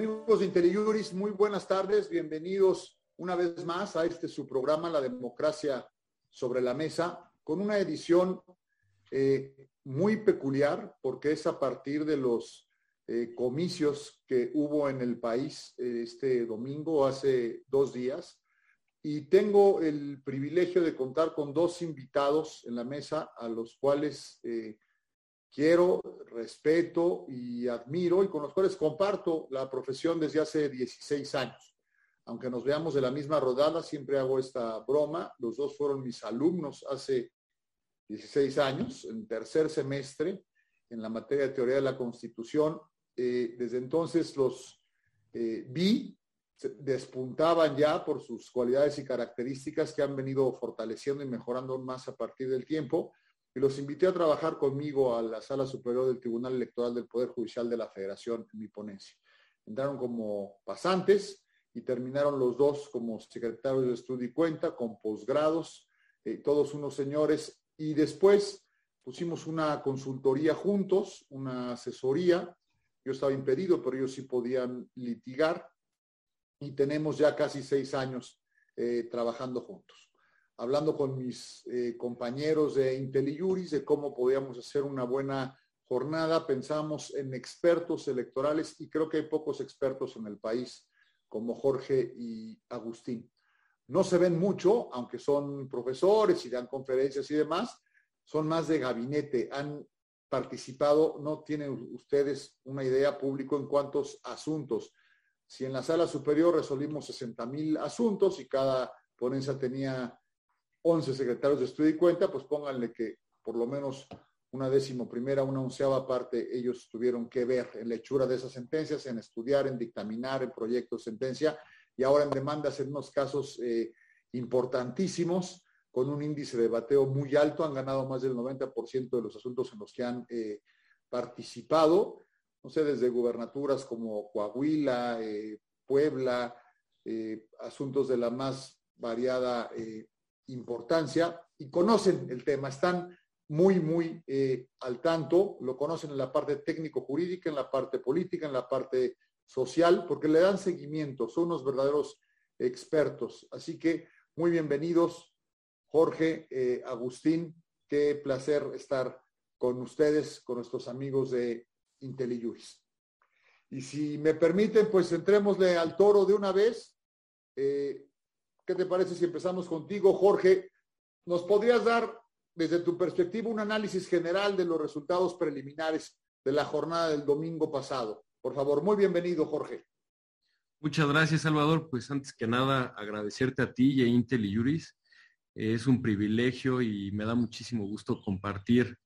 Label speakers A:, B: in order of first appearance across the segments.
A: Amigos de IntelliJuris, muy buenas tardes, bienvenidos una vez más a este su programa, La Democracia sobre la Mesa, con una edición eh, muy peculiar, porque es a partir de los eh, comicios que hubo en el país eh, este domingo, hace dos días, y tengo el privilegio de contar con dos invitados en la mesa, a los cuales quiero, respeto y admiro y con los cuales comparto la profesión desde hace 16 años. Aunque nos veamos de la misma rodada, siempre hago esta broma. Los dos fueron mis alumnos hace 16 años, en tercer semestre, en la materia de teoría de la Constitución. Eh, desde entonces los eh, vi, despuntaban ya por sus cualidades y características que han venido fortaleciendo y mejorando más a partir del tiempo los invité a trabajar conmigo a la Sala Superior del Tribunal Electoral del Poder Judicial de la Federación en mi ponencia. Entraron como pasantes y terminaron los dos como secretarios de estudio y cuenta, con posgrados, eh, todos unos señores, y después pusimos una consultoría juntos, una asesoría. Yo estaba impedido, pero ellos sí podían litigar y tenemos ya casi seis años eh, trabajando juntos hablando con mis eh, compañeros de IntelliJuris de cómo podíamos hacer una buena jornada. Pensamos en expertos electorales y creo que hay pocos expertos en el país como Jorge y Agustín. No se ven mucho, aunque son profesores y dan conferencias y demás, son más de gabinete, han participado, no tienen ustedes una idea público en cuántos asuntos. Si en la sala superior resolvimos 60 mil asuntos y cada ponencia tenía 11 secretarios de estudio y cuenta, pues pónganle que por lo menos una décimo primera, una onceava parte ellos tuvieron que ver en lechura de esas sentencias, en estudiar, en dictaminar el proyecto de sentencia y ahora en demandas en unos casos eh, importantísimos con un índice de bateo muy alto, han ganado más del 90% de los asuntos en los que han eh, participado, no sé, desde gubernaturas como Coahuila, eh, Puebla, asuntos de la más variada importancia y conocen el tema, están muy, muy eh, al tanto, lo conocen en la parte técnico-jurídica, en la parte política, en la parte social, porque le dan seguimiento, son unos verdaderos expertos. Así que muy bienvenidos, Jorge, eh, Agustín, qué placer estar con ustedes, con nuestros amigos de IntelliJuris. Y si me permiten, pues entrémosle al toro de una vez. Eh, ¿Qué te parece si empezamos contigo, Jorge? ¿Nos podrías dar, desde tu perspectiva, un análisis general de los resultados preliminares de la jornada del domingo pasado? Por favor, muy bienvenido, Jorge.
B: Muchas gracias, Salvador. Pues antes que nada, agradecerte a ti y a Intel y Yuris. Es un privilegio y me da muchísimo gusto compartir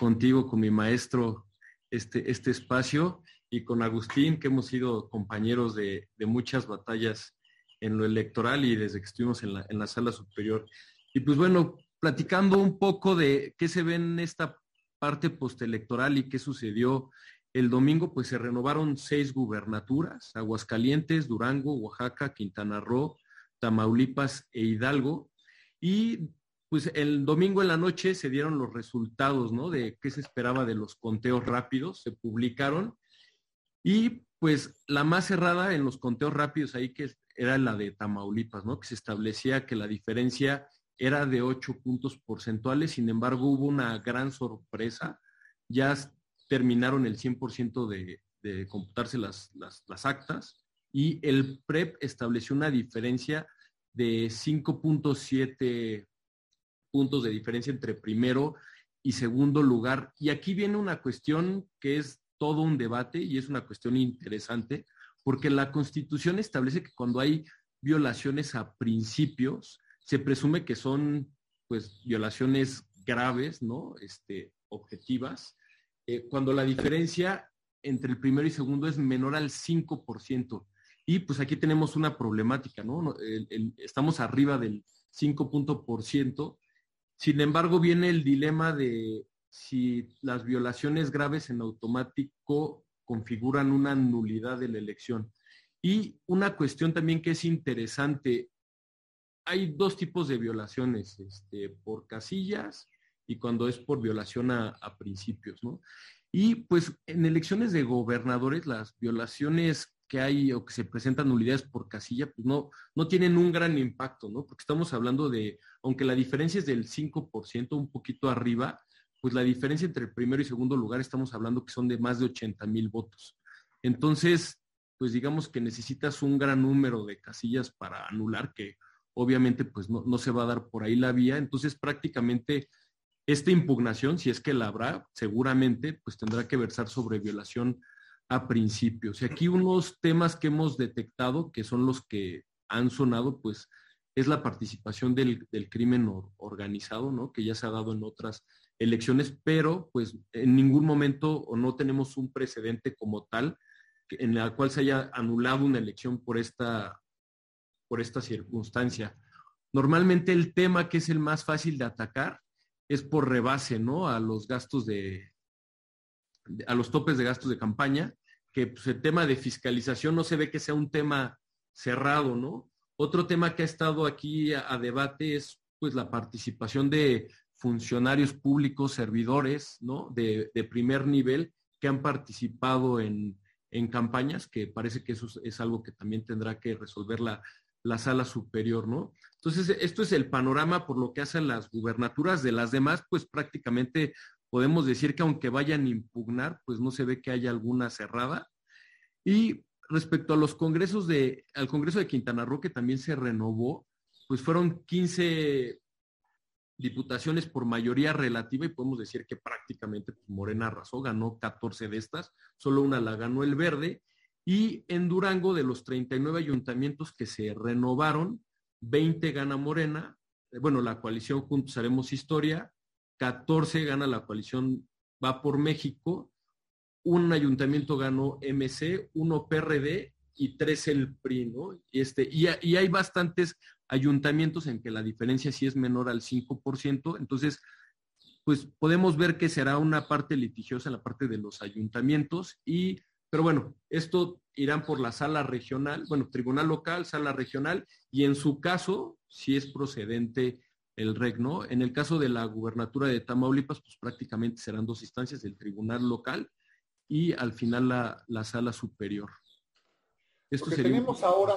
B: contigo, con mi maestro, este, este espacio y con Agustín, que hemos sido compañeros de muchas batallas en lo electoral y desde que estuvimos en la, en la sala superior. Y pues bueno, platicando un poco de qué se ve en esta parte postelectoral y qué sucedió el domingo, pues se renovaron seis gubernaturas, Aguascalientes, Durango, Oaxaca, Quintana Roo, Tamaulipas e Hidalgo. Y pues el domingo en la noche se dieron los resultados, ¿no? De qué se esperaba de los conteos rápidos, se publicaron. Y pues la más cerrada en los conteos rápidos ahí que era la de Tamaulipas, ¿no? Que se establecía que la diferencia era de 8 puntos porcentuales, sin embargo hubo una gran sorpresa, ya terminaron el 100% de, de computarse las, las, las actas y el PREP estableció una diferencia de 5.7 puntos de diferencia entre primero y segundo lugar. Y aquí viene una cuestión que es todo un debate y es una cuestión interesante, porque la Constitución establece que cuando hay violaciones a principios, se presume que son pues violaciones graves, ¿no? Este, objetivas, eh, cuando la diferencia entre el primero y segundo es menor al 5%. Y pues aquí tenemos una problemática, ¿no? estamos arriba del 5%. Sin embargo, viene el dilema de si las violaciones graves en automático configuran una nulidad de la elección. Y una cuestión también que es interesante, hay dos tipos de violaciones, este, por casillas y cuando es por violación a, principios, ¿no? Y pues en elecciones de gobernadores, las violaciones que hay o que se presentan nulidades por casilla, pues no, no tienen un gran impacto, ¿no? Porque estamos hablando de, aunque la diferencia es del 5%, un poquito arriba, pues la diferencia entre el primero y segundo lugar estamos hablando que son de más de 80 mil votos. Entonces, pues digamos que necesitas un gran número de casillas para anular, que obviamente pues no, no se va a dar por ahí la vía. Entonces, prácticamente esta impugnación, si es que la habrá, seguramente pues tendrá que versar sobre violación a principios. Y aquí unos temas que hemos detectado, que son los que han sonado, pues es la participación del, crimen organizado, ¿no? Que ya se ha dado en otras elecciones, pero pues en ningún momento o no tenemos un precedente como tal en la cual se haya anulado una elección por esta, por esta circunstancia. Normalmente el tema que es el más fácil de atacar es por rebase, ¿no? A los gastos de, a los topes de gastos de campaña, que pues, el tema de fiscalización no se ve que sea un tema cerrado, ¿no? Otro tema que ha estado aquí a, debate es pues la participación de funcionarios públicos, servidores, ¿no? De, primer nivel que han participado en, en, campañas, que parece que eso es, algo que también tendrá que resolver la, la sala superior, ¿no? Entonces, esto es el panorama por lo que hacen las gubernaturas. De las demás, pues prácticamente podemos decir que aunque vayan a impugnar, pues no se ve que haya alguna cerrada. Y respecto a los congresos de, al Congreso de Quintana Roo, que también se renovó, pues fueron 15 diputaciones por mayoría relativa y podemos decir que prácticamente pues, Morena arrasó, ganó 14 de estas, solo una la ganó el verde. Y en Durango, de los 39 ayuntamientos que se renovaron, 20 gana Morena, bueno, la coalición Juntos Haremos Historia, 14 gana la coalición Va por México, un ayuntamiento ganó MC, uno PRD y tres el PRI, ¿no? Este, y, hay bastantes ayuntamientos en que la diferencia sí es menor al 5%, entonces, pues podemos ver que será una parte litigiosa en la parte de los ayuntamientos y, pero bueno, esto irán por la sala regional, bueno, tribunal local, sala regional, y en su caso, si es procedente el REC, ¿no? En el caso de la gubernatura de Tamaulipas, pues prácticamente serán dos instancias, el tribunal local y al final la, sala superior.
A: Esto que tenemos ahora,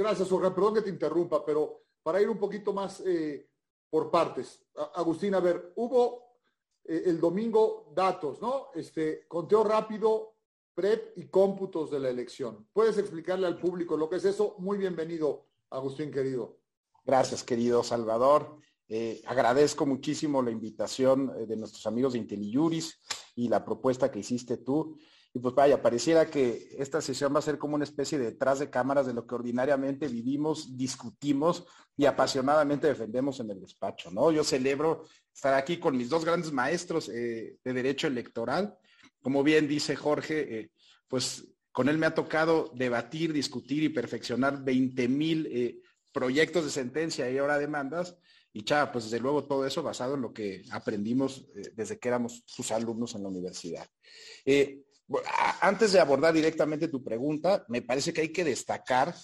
A: gracias, Olga, perdón que te interrumpa, pero para ir un poquito más eh, por partes. Agustín, a ver, hubo eh, el domingo datos, ¿no? Este, conteo rápido, PREP y cómputos de la elección. ¿Puedes explicarle al público lo que es eso? Muy bienvenido, Agustín, querido.
C: Gracias, querido Salvador. Eh, agradezco muchísimo la invitación de nuestros amigos de IntelliJuris y la propuesta que hiciste tú. Y pues vaya, pareciera que esta sesión va a ser como una especie de detrás de cámaras de lo que ordinariamente vivimos, discutimos y apasionadamente defendemos en el despacho, ¿no? Yo celebro estar aquí con mis dos grandes maestros eh, de derecho electoral. Como bien dice Jorge, pues con él me ha tocado debatir, discutir y perfeccionar 20 mil proyectos de sentencia y ahora demandas y chava, pues desde luego todo eso basado en lo que aprendimos eh, desde que éramos sus alumnos en la universidad. Eh, antes de abordar directamente tu pregunta, me parece que hay que destacar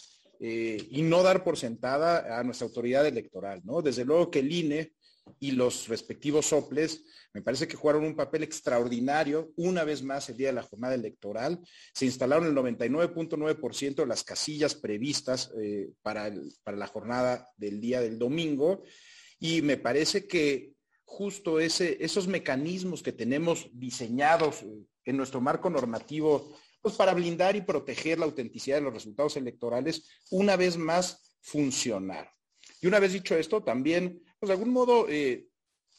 C: eh, y no dar por sentada a nuestra autoridad electoral, ¿no? Desde luego que el INE y los respectivos soples me parece que jugaron un papel extraordinario una vez más el día de la jornada electoral. Se instalaron el 99.9% de las casillas previstas para, para la jornada del día del domingo y me parece que justo esos mecanismos que tenemos diseñados en nuestro marco normativo, pues para blindar y proteger la autenticidad de los resultados electorales, una vez más funcionar. Y una vez dicho esto, también, pues de algún modo, eh,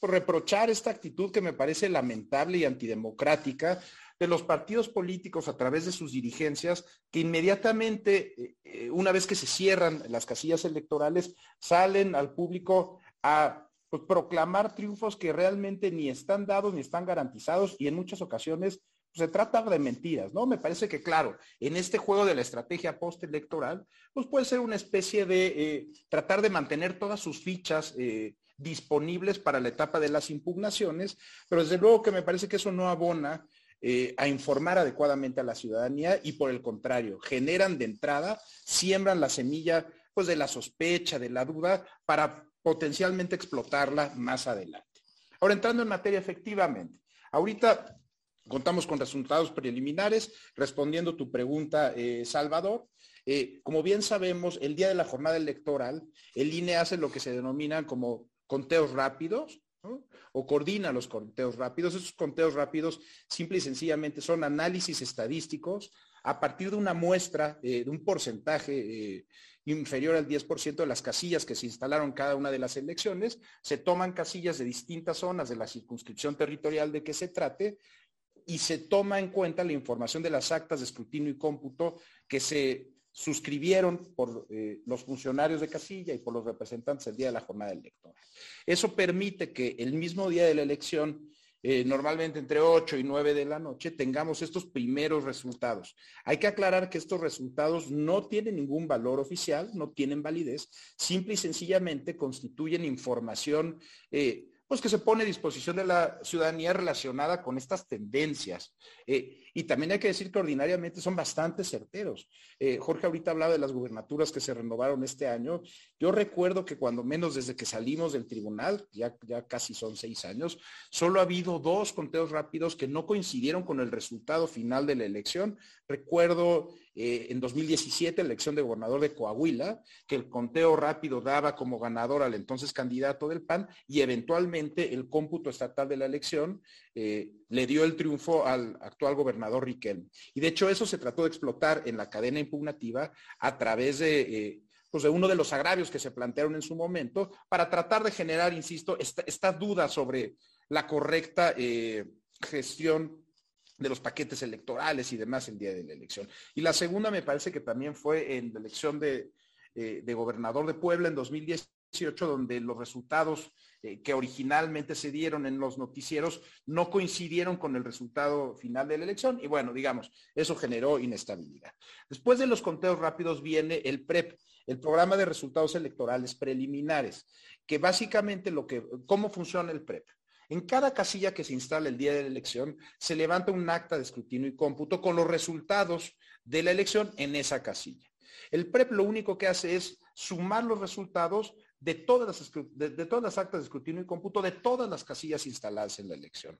C: reprochar esta actitud que me parece lamentable y antidemocrática de los partidos políticos a través de sus dirigencias, que inmediatamente, eh, eh, una vez que se cierran las casillas electorales, salen al público a pues, proclamar triunfos que realmente ni están dados ni están garantizados y en muchas ocasiones se trata de mentiras, ¿no? Me parece que, claro, en este juego de la estrategia postelectoral, pues puede ser una especie de eh, tratar de mantener todas sus fichas eh, disponibles para la etapa de las impugnaciones, pero desde luego que me parece que eso no abona eh, a informar adecuadamente a la ciudadanía y por el contrario, generan de entrada, siembran la semilla pues de la sospecha, de la duda, para potencialmente explotarla más adelante. Ahora, entrando en materia efectivamente, ahorita contamos con resultados preliminares. Respondiendo tu pregunta, eh, Salvador, eh, como bien sabemos, el día de la jornada electoral, el INE hace lo que se denominan como conteos rápidos, o coordina los conteos rápidos. Esos conteos rápidos simple y sencillamente son análisis estadísticos a partir de una muestra, eh, de un porcentaje inferior al 10% de las casillas que se instalaron cada una de las elecciones, se toman casillas de distintas zonas de la circunscripción territorial de que se trate y se toma en cuenta la información de las actas de escrutinio y cómputo que se suscribieron por eh, los funcionarios de casilla y por los representantes el día de la jornada electoral. Eso permite que el mismo día de la elección eh, normalmente entre 8 y 9 de la noche, tengamos estos primeros resultados. Hay que aclarar que estos resultados no tienen ningún valor oficial, no tienen validez, simple y sencillamente constituyen información eh, pues que se pone a disposición de la ciudadanía relacionada con estas tendencias. Eh, y también hay que decir que ordinariamente son bastante certeros. Eh, Jorge ahorita hablaba de las gubernaturas que se renovaron este año. Yo recuerdo que cuando menos desde que salimos del tribunal, ya, ya casi son seis años, solo ha habido dos conteos rápidos que no coincidieron con el resultado final de la elección. Recuerdo eh, en 2017, elección de gobernador de Coahuila, que el conteo rápido daba como ganador al entonces candidato del PAN y eventualmente el cómputo estatal de la elección eh, le dio el triunfo al actual gobernador Riquelme. Y de hecho eso se trató de explotar en la cadena impugnativa a través de... Eh, pues de uno de los agravios que se plantearon en su momento para tratar de generar, insisto, esta, duda sobre la correcta gestión de los paquetes electorales y demás el día de la elección. Y la segunda me parece que también fue en la elección de, eh, gobernador de Puebla en 2018, donde los resultados eh, que originalmente se dieron en los noticieros no coincidieron con el resultado final de la elección. Y bueno, digamos, eso generó inestabilidad. Después de los conteos rápidos viene el PREP, el programa de resultados electorales preliminares, que básicamente lo que, ¿cómo funciona el PREP? En cada casilla que se instala el día de la elección, se levanta un acta de escrutinio y cómputo con los resultados de la elección en esa casilla. El PREP lo único que hace es sumar los resultados de todas las, de, todas las actas de escrutinio y cómputo de todas las casillas instaladas en la elección.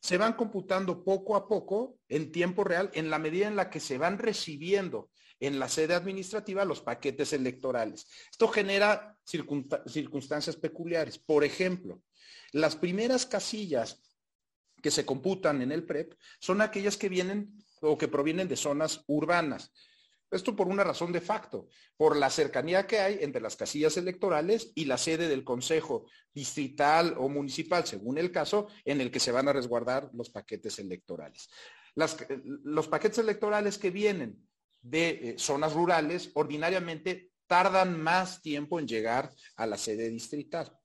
C: Se van computando poco a poco en tiempo real en la medida en la que se van recibiendo en la sede administrativa los paquetes electorales. Esto genera circunstancias peculiares. Por ejemplo, las primeras casillas que se computan en el PREP son aquellas que vienen o que provienen de zonas urbanas. Esto por una razón de facto, por la cercanía que hay entre las casillas electorales y la sede del Consejo distrital o municipal, según el caso, en el que se van a resguardar los paquetes electorales. los paquetes electorales que vienen de eh, zonas rurales ordinariamente tardan más tiempo en llegar a la sede distrital.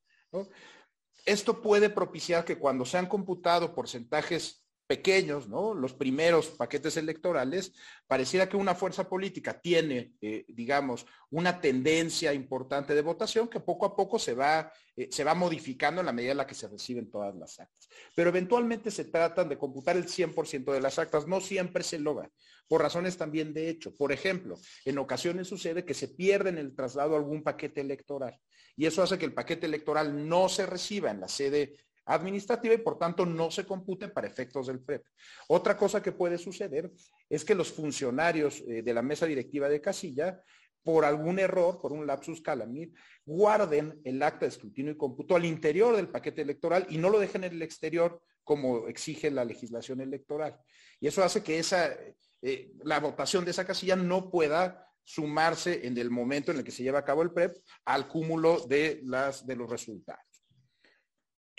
C: Esto puede propiciar que cuando se han computado porcentajes pequeños, ¿no? Los primeros paquetes electorales, pareciera que una fuerza política tiene, eh, digamos, una tendencia importante de votación que poco a poco se va, eh, se va modificando en la medida en la que se reciben todas las actas. Pero eventualmente se tratan de computar el 100% de las actas, no siempre se logra, por razones también de hecho. Por ejemplo, en ocasiones sucede que se pierde en el traslado algún paquete electoral y eso hace que el paquete electoral no se reciba en la sede administrativa y por tanto no se compute para efectos del PREP. Otra cosa que puede suceder es que los funcionarios eh, de la mesa directiva de casilla, por algún error, por un lapsus calamit, guarden el acta de escrutinio y cómputo al interior del paquete electoral y no lo dejen en el exterior como exige la legislación electoral. Y eso hace que esa, eh, la votación de esa casilla no pueda sumarse en el momento en el que se lleva a cabo el PREP al cúmulo de, las, de los resultados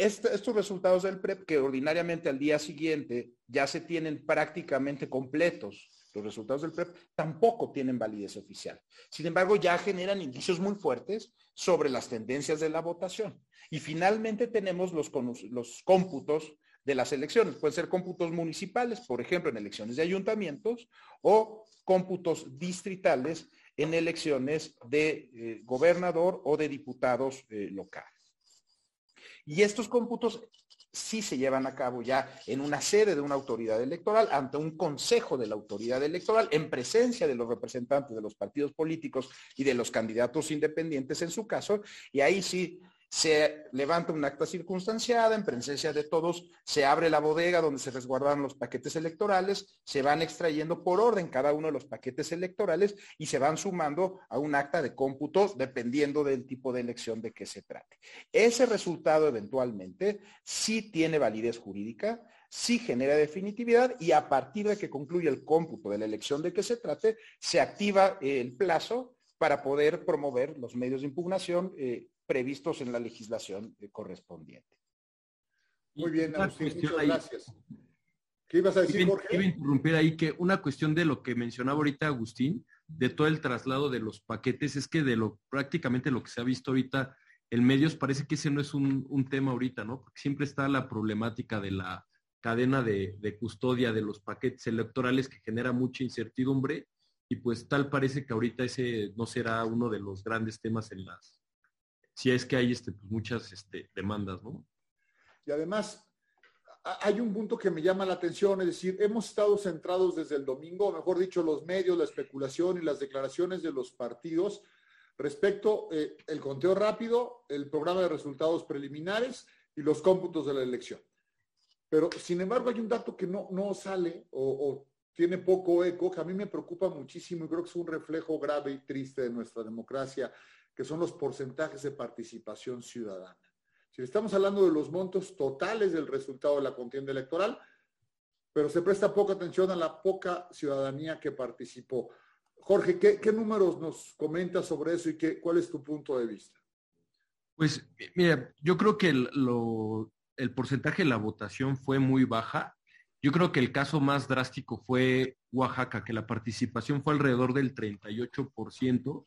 C: estos resultados del PREP, que ordinariamente al día siguiente ya se tienen prácticamente completos, los resultados del PREP, tampoco tienen validez oficial. Sin embargo, ya generan indicios muy fuertes sobre las tendencias de la votación. Y finalmente tenemos los, los cómputos de las elecciones. Pueden ser cómputos municipales, por ejemplo, en elecciones de ayuntamientos, o cómputos distritales en elecciones de eh, gobernador o de diputados eh, locales. Y estos cómputos sí se llevan a cabo ya en una sede de una autoridad electoral, ante un consejo de la autoridad electoral, en presencia de los representantes de los partidos políticos y de los candidatos independientes en su caso, y ahí sí se levanta un acta circunstanciada en presencia de todos, se abre la bodega donde se resguardan los paquetes electorales, se van extrayendo por orden cada uno de los paquetes electorales y se van sumando a un acta de cómputos dependiendo del tipo de elección de que se trate. Ese resultado eventualmente sí tiene validez jurídica, sí genera definitividad y a partir de que concluye el cómputo de la elección de que se trate, se activa el plazo para poder promover los medios de impugnación eh, previstos en la legislación eh, correspondiente.
A: Muy bien, Agustín, muchas gracias. ¿Qué ibas a decir, Jorge?
B: Iba a interrumpir ahí que una cuestión de lo que mencionaba ahorita Agustín, de todo el traslado de los paquetes, es que de lo prácticamente lo que se ha visto ahorita en medios, parece que ese no es un, tema ahorita, ¿no? Porque siempre está la problemática de la cadena de, de, custodia de los paquetes electorales que genera mucha incertidumbre y pues tal parece que ahorita ese no será uno de los grandes temas en las, si es que hay este, pues, muchas este, demandas, ¿no?
A: Y además, hay un punto que me llama la atención, es decir, hemos estado centrados desde el domingo, mejor dicho, los medios, la especulación y las declaraciones de los partidos respecto eh, el conteo rápido, el programa de resultados preliminares y los cómputos de la elección. Pero, sin embargo, hay un dato que no, no sale o tiene poco eco, que a mí me preocupa muchísimo y creo que es un reflejo grave y triste de nuestra democracia que son los porcentajes de participación ciudadana. Si estamos hablando de los montos totales del resultado de la contienda electoral, pero se presta poca atención a la poca ciudadanía que participó. Jorge, ¿qué, números nos comentas sobre eso y qué, cuál es tu punto de vista?
B: Pues mira, yo creo que el, el porcentaje de la votación fue muy baja. Yo creo que el caso más drástico fue Oaxaca, que la participación fue alrededor del 38%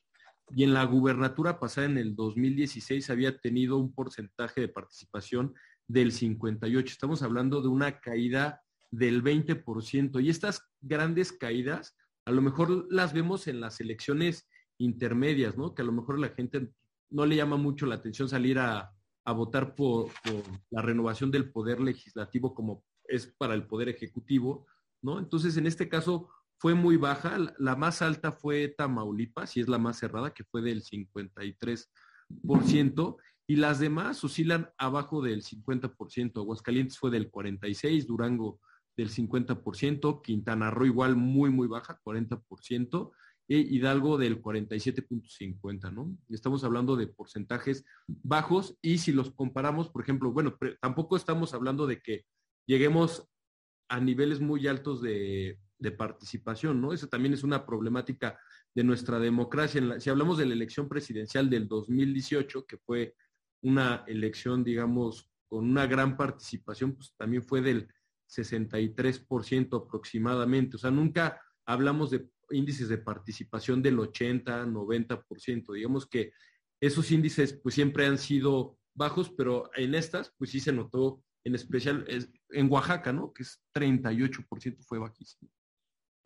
B: y en la gubernatura pasada en el 2016 había tenido un porcentaje de participación del 58. Estamos hablando de una caída del 20%. Y estas grandes caídas, a lo mejor las vemos en las elecciones intermedias, ¿no? Que a lo mejor la gente no le llama mucho la atención salir a, votar por, por, la renovación del poder legislativo como es para el poder ejecutivo, ¿no? Entonces, en este caso, fue muy baja. La más alta fue Tamaulipas y es la más cerrada, que fue del 53%, y las demás oscilan abajo del 50%. Aguascalientes fue del 46%, Durango del 50%, Quintana Roo igual muy, muy baja, 40%, e Hidalgo del 47.50, ¿no? Estamos hablando de porcentajes bajos y si los comparamos, por ejemplo, bueno, tampoco estamos hablando de que lleguemos a niveles muy altos de, de participación, ¿no? Eso también es una problemática de nuestra democracia. si hablamos de la elección presidencial del 2018, que fue una elección, digamos, con una gran participación, pues también fue del 63% aproximadamente. O sea, nunca hablamos de índices de participación del 80, 90%. Digamos que esos índices pues siempre han sido bajos, pero en estas pues sí se notó en especial en Oaxaca, ¿no? Que es 38% fue bajísimo.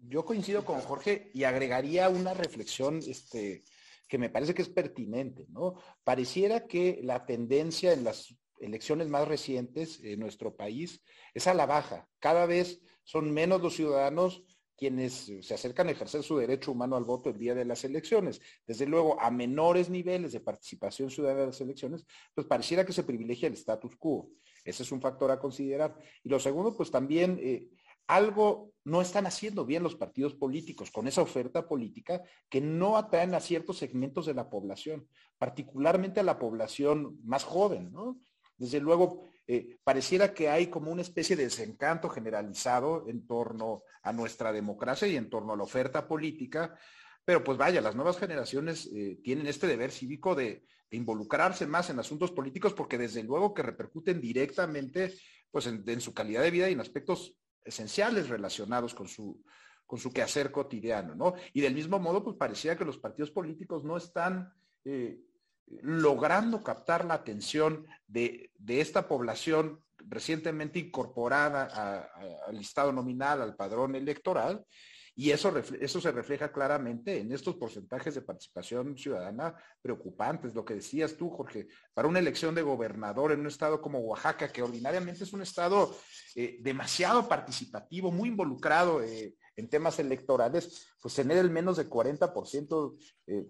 C: Yo coincido con Jorge y agregaría una reflexión este, que me parece que es pertinente, ¿no? Pareciera que la tendencia en las elecciones más recientes en nuestro país es a la baja. Cada vez son menos los ciudadanos quienes se acercan a ejercer su derecho humano al voto el día de las elecciones. Desde luego, a menores niveles de participación ciudadana en las elecciones, pues pareciera que se privilegia el status quo. Ese es un factor a considerar. Y lo segundo, pues también eh, algo no están haciendo bien los partidos políticos con esa oferta política que no atraen a ciertos segmentos de la población, particularmente a la población más joven, ¿no? Desde luego, eh, pareciera que hay como una especie de desencanto generalizado en torno a nuestra democracia y en torno a la oferta política, pero pues vaya, las nuevas generaciones eh, tienen este deber cívico de, involucrarse más en asuntos políticos porque desde luego que repercuten directamente pues en, en su calidad de vida y en aspectos esenciales relacionados con su, con su quehacer cotidiano, ¿no? Y del mismo modo, pues parecía que los partidos políticos no están eh, logrando captar la atención de, esta población recientemente incorporada al listado nominal, al padrón electoral, y eso, eso se refleja claramente en estos porcentajes de participación ciudadana preocupantes. Lo que decías tú, Jorge, para una elección de gobernador en un estado como Oaxaca, que ordinariamente es un estado eh, demasiado participativo, muy involucrado eh, en temas electorales, pues tener el menos de 40% eh,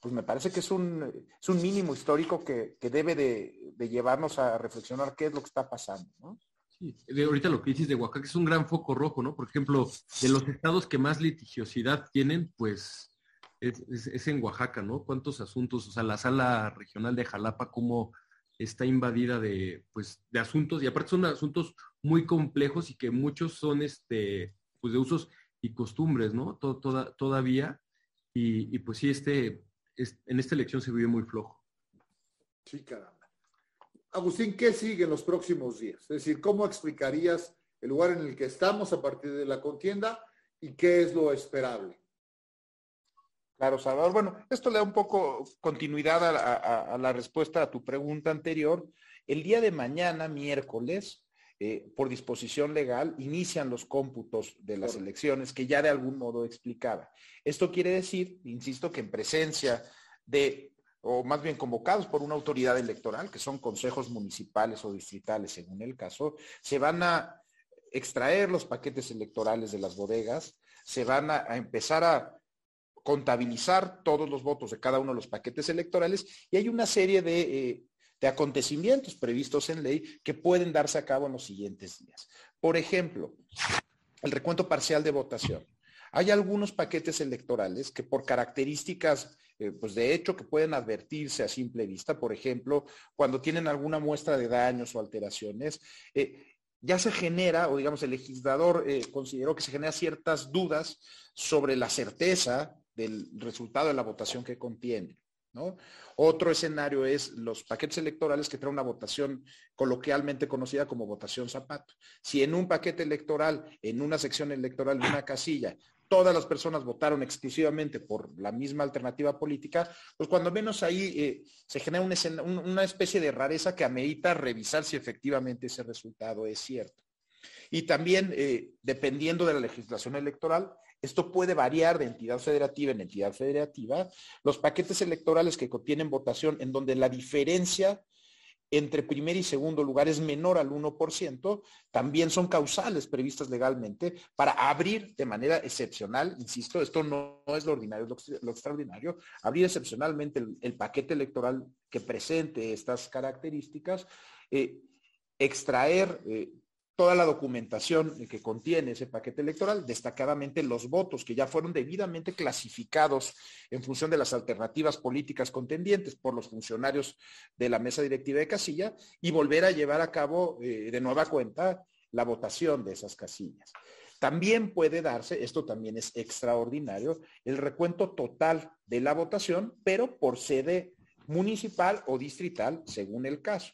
C: pues me parece que es un, es un mínimo histórico que, debe de, llevarnos a reflexionar qué es lo que está pasando.
B: Ahorita lo que dices de Oaxaca es un gran foco rojo, ¿no? Por ejemplo, de los estados que más litigiosidad tienen, pues es, en Oaxaca, ¿no? ¿Cuántos asuntos? O sea, la sala regional de Jalapa, cómo está invadida de, pues, de asuntos, y aparte son asuntos muy complejos y que muchos son, este, pues, de usos y costumbres, ¿no? toda, todavía. Y, y, pues sí, este, en esta elección se vive muy flojo.
A: Sí, caramba. Agustín, ¿qué sigue en los próximos días? Es decir, ¿cómo explicarías el lugar en el que estamos a partir de la contienda y qué es lo esperable?
C: Claro, Salvador. Bueno, esto le da un poco continuidad a, la respuesta a tu pregunta anterior. El día de mañana, miércoles, eh, por disposición legal, inician los cómputos de las elecciones que ya de algún modo explicaba. Esto quiere decir, insisto, que en presencia de, o más bien convocados por una autoridad electoral, que son consejos municipales o distritales según el caso, se van a extraer los paquetes electorales de las bodegas, se van a, empezar a contabilizar todos los votos de cada uno de los paquetes electorales y hay una serie de eh, de acontecimientos previstos en ley que pueden darse a cabo en los siguientes días. Por ejemplo, el recuento parcial de votación. Hay algunos paquetes electorales que por características, eh, pues de hecho, que pueden advertirse a simple vista, por ejemplo, cuando tienen alguna muestra de daños o alteraciones, eh, ya se genera, o digamos, el legislador eh, consideró que se genera ciertas dudas sobre la certeza del resultado de la votación que contiene. Otro escenario es los paquetes electorales que traen una votación coloquialmente conocida como votación zapato. Si en un paquete electoral, en una sección electoral, en una casilla, todas las personas votaron exclusivamente por la misma alternativa política, pues cuando menos ahí eh, se genera una especie de rareza que amerita revisar si efectivamente ese resultado es cierto. Y también, eh, dependiendo de la legislación electoral, esto puede variar de entidad federativa en entidad federativa. Los paquetes electorales que contienen votación en donde la diferencia entre primer y segundo lugar es menor al 1%, también son causales previstas legalmente para abrir de manera excepcional, insisto, esto no, es lo ordinario, es lo, extraordinario, abrir excepcionalmente el, paquete electoral que presente estas características, eh, extraer eh, toda la documentación que contiene ese paquete electoral, destacadamente los votos que ya fueron debidamente clasificados en función de las alternativas políticas contendientes por los funcionarios de la mesa directiva de casilla y volver a llevar a cabo eh, de nueva cuenta la votación de esas casillas. También puede darse, esto también es extraordinario, el recuento total de la votación, pero por sede municipal o distrital, según el caso.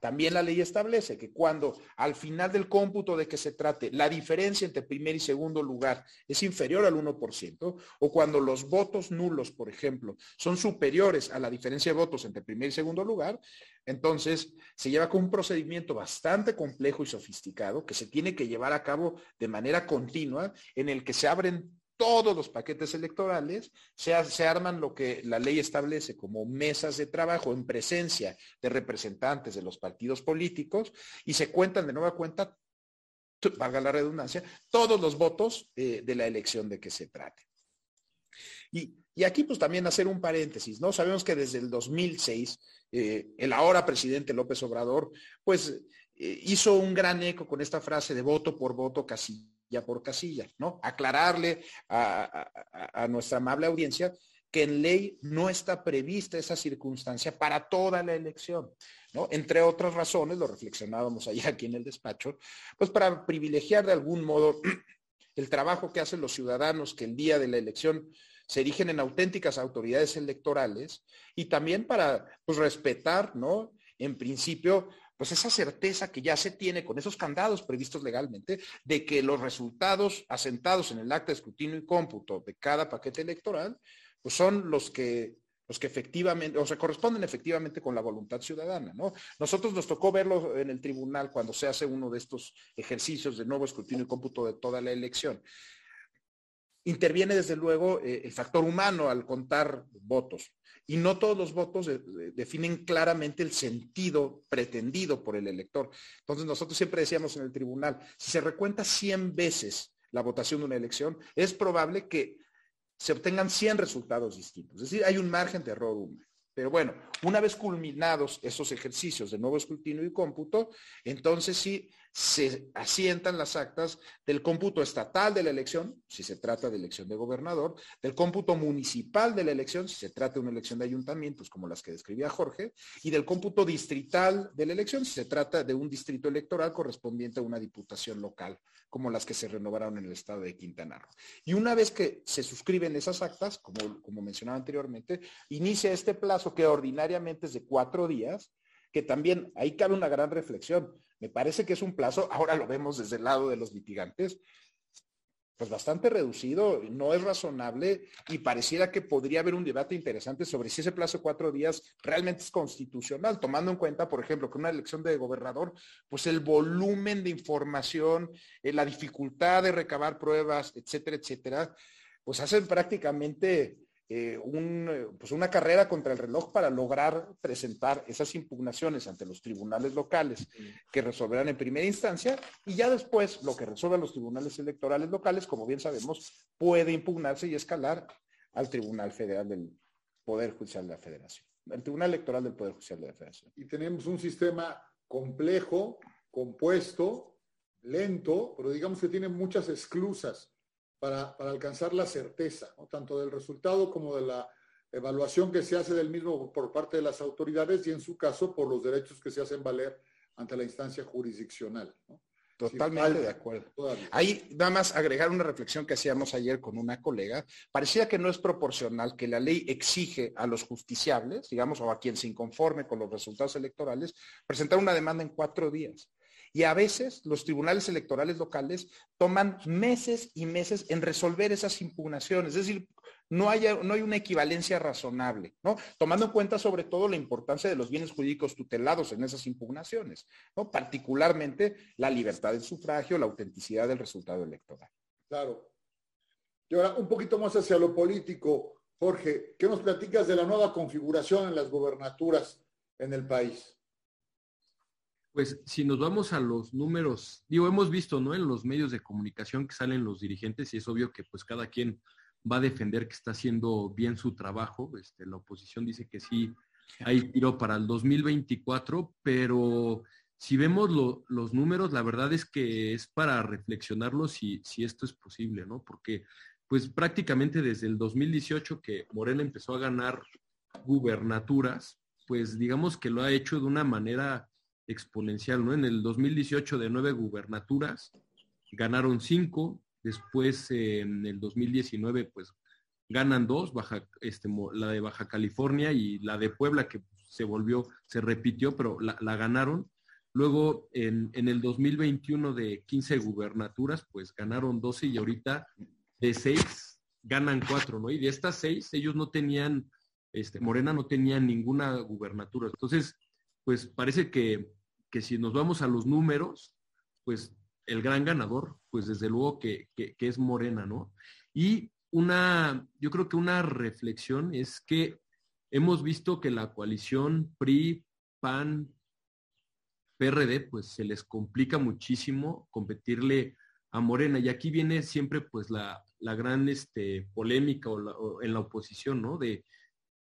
C: También la ley establece que cuando al final del cómputo de que se trate la diferencia entre primer y segundo lugar es inferior al 1%, o cuando los votos nulos, por ejemplo, son superiores a la diferencia de votos entre primer y segundo lugar, entonces se lleva con un procedimiento bastante complejo y sofisticado que se tiene que llevar a cabo de manera continua en el que se abren todos los paquetes electorales, se, arman lo que la ley establece como mesas de trabajo en presencia de representantes de los partidos políticos y se cuentan de nueva cuenta, valga la redundancia, todos los votos eh, de la elección de que se trate. Y, aquí pues también hacer un paréntesis, ¿no? Sabemos que desde el 2006 eh, el ahora presidente López Obrador pues eh, hizo un gran eco con esta frase de voto por voto, casi ya por casilla, ¿no? Aclararle a, nuestra amable audiencia que en ley no está prevista esa circunstancia para toda la elección, ¿no? Entre otras razones, lo reflexionábamos allá aquí en el despacho, pues para privilegiar de algún modo el trabajo que hacen los ciudadanos que el día de la elección se erigen en auténticas autoridades electorales y también para pues, respetar, ¿no? En principio, pues esa certeza que ya se tiene con esos candados previstos legalmente de que los resultados asentados en el acta de escrutinio y cómputo de cada paquete electoral, pues son los que los que efectivamente, o se corresponden efectivamente con la voluntad ciudadana, ¿no? Nosotros nos tocó verlo en el tribunal cuando se hace uno de estos ejercicios de nuevo escrutinio y cómputo de toda la elección. Interviene desde luego eh, el factor humano al contar votos y no todos los votos definen claramente el sentido pretendido por el elector. Entonces nosotros siempre decíamos en el tribunal, si se recuenta 100 veces la votación de una elección, es probable que se obtengan 100 resultados distintos. Es decir, hay un margen de error humano. Pero bueno, una vez culminados esos ejercicios de nuevo escrutinio y cómputo, entonces sí se asientan las actas del cómputo estatal de la elección, si se trata de elección de gobernador, del cómputo municipal de la elección, si se trata de una elección de ayuntamientos como las que describía Jorge, y del cómputo distrital de la elección, si se trata de un distrito electoral correspondiente a una diputación local, como las que se renovaron en el estado de Quintana Roo. Y una vez que se suscriben esas actas, como, como mencionaba anteriormente, inicia este plazo que ordinariamente es de cuatro días, que también ahí cabe una gran reflexión. Me parece que es un plazo, ahora lo vemos desde el lado de los litigantes, pues bastante reducido, no es razonable y pareciera que podría haber un debate interesante sobre si ese plazo de cuatro días realmente es constitucional, tomando en cuenta, por ejemplo, que una elección de gobernador, pues el volumen de información, eh, la dificultad de recabar pruebas, etcétera, etcétera, pues hacen prácticamente eh, eh, pues una carrera contra el reloj para lograr presentar esas impugnaciones ante los tribunales locales que resolverán en primera instancia y ya después lo que resuelvan los tribunales electorales locales, como bien sabemos, puede impugnarse y escalar al Tribunal Federal del Poder Judicial de la Federación, al Tribunal Electoral del Poder Judicial de la Federación.
A: Y tenemos un sistema complejo, compuesto, lento, pero digamos que tiene muchas esclusas para, alcanzar la certeza, tanto del resultado como de la evaluación que se hace del mismo por parte de las autoridades y en su caso por los derechos que se hacen valer ante la instancia jurisdiccional.
C: Totalmente de acuerdo. Ahí nada más agregar una reflexión que hacíamos ayer con una colega. Parecía que no es proporcional que la ley exige a los justiciables, digamos, o a quien se inconforme con los resultados electorales, presentar una demanda en cuatro días. Y a veces los tribunales electorales locales toman meses y meses en resolver esas impugnaciones. Es decir, no hay, no hay una equivalencia razonable, ¿no? Tomando en cuenta sobre todo la importancia de los bienes jurídicos tutelados en esas impugnaciones, ¿no? Particularmente la libertad del sufragio, la autenticidad del resultado electoral.
A: Claro. Y ahora, un poquito más hacia lo político, Jorge, ¿qué nos platicas de la nueva configuración en las gobernaturas en el país?
B: Pues si nos vamos a los números, digo, hemos visto, ¿no? En los medios de comunicación que salen los dirigentes y es obvio que pues cada quien va a defender que está haciendo bien su trabajo. Este, la oposición dice que sí hay tiro para el 2024, pero si vemos los números, la verdad es que es para reflexionarlo si, si esto es posible, ¿no? Porque pues prácticamente desde el 2018 que Morena empezó a ganar gubernaturas, pues digamos que lo ha hecho de una manera exponencial, ¿no? En el 2018 de nueve gubernaturas, ganaron cinco, después en el 2019 pues ganan dos, Baja, este, la de Baja California y la de Puebla que se volvió, se repitió, pero la, ganaron. Luego en, en, el 2021 de 15 gubernaturas, pues ganaron 12 y ahorita de seis ganan cuatro, ¿no? Y de estas seis, ellos no tenían, este, Morena no tenía ninguna gubernatura. Entonces, pues parece que que si nos vamos a los números, pues el gran ganador, pues desde luego que, es Morena, ¿no? Y una, yo creo que una reflexión es que hemos visto que la coalición PRI, PAN, PRD, pues se les complica muchísimo competirle a Morena. Y aquí viene siempre pues la, gran este, polémica o, en la oposición, ¿no? De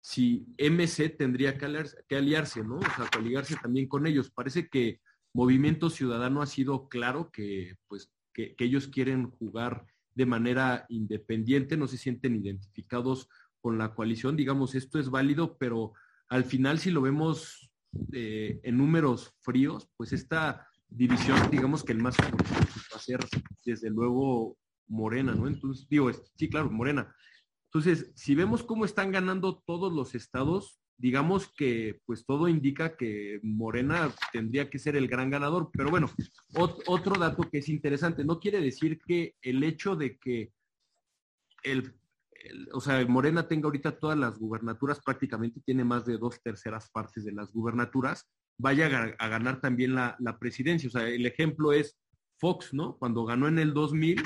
B: si MC tendría que aliarse, ¿no? O sea, coligarse también con ellos. Parece que Movimiento Ciudadano ha sido claro que, pues, que, ellos quieren jugar de manera independiente, no se sienten identificados con la coalición. Digamos, esto es válido, pero al final, si lo vemos eh, en números fríos, pues esta división, digamos que el más va a ser, desde luego, Morena, ¿no? Entonces, digo, sí, claro, Morena. Entonces, si vemos cómo están ganando todos los estados, digamos que pues todo indica que Morena tendría que ser el gran ganador. Pero bueno, otro dato que es interesante, no quiere decir que el hecho de que el, o sea, Morena tenga ahorita todas las gubernaturas, prácticamente tiene más de dos terceras partes de las gubernaturas, vaya a, ganar también la, la, presidencia. O sea, el ejemplo es Fox, ¿no? Cuando ganó en el 2000,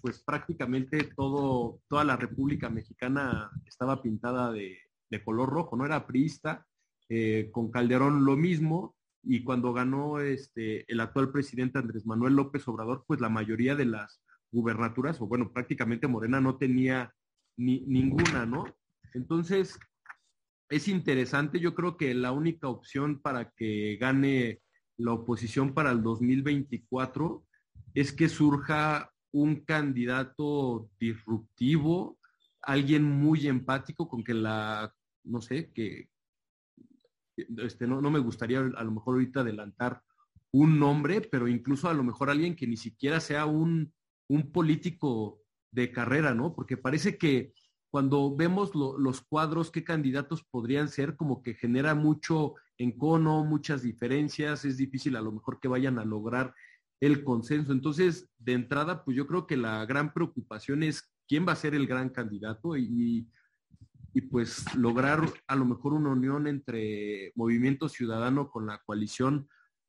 B: pues prácticamente todo, toda la República Mexicana estaba pintada de, color rojo, no era priista, eh, con Calderón lo mismo, y cuando ganó este, el actual presidente Andrés Manuel López Obrador, pues la mayoría de las gubernaturas, o bueno, prácticamente Morena no tenía ni, ninguna, ¿no? Entonces, es interesante, yo creo que la única opción para que gane la oposición para el 2024 es que surja un candidato disruptivo, alguien muy empático con que la, no sé, que este, no, no me gustaría a lo mejor ahorita adelantar un nombre, pero incluso a lo mejor alguien que ni siquiera sea un, un político de carrera, ¿no? Porque parece que cuando vemos los cuadros, qué candidatos podrían ser, como que genera mucho encono, muchas diferencias, es difícil a lo mejor que vayan a lograr el consenso. Entonces, de entrada, pues yo creo que la gran preocupación es quién va a ser el gran candidato y, y pues lograr a lo mejor una unión entre Movimiento Ciudadano con la coalición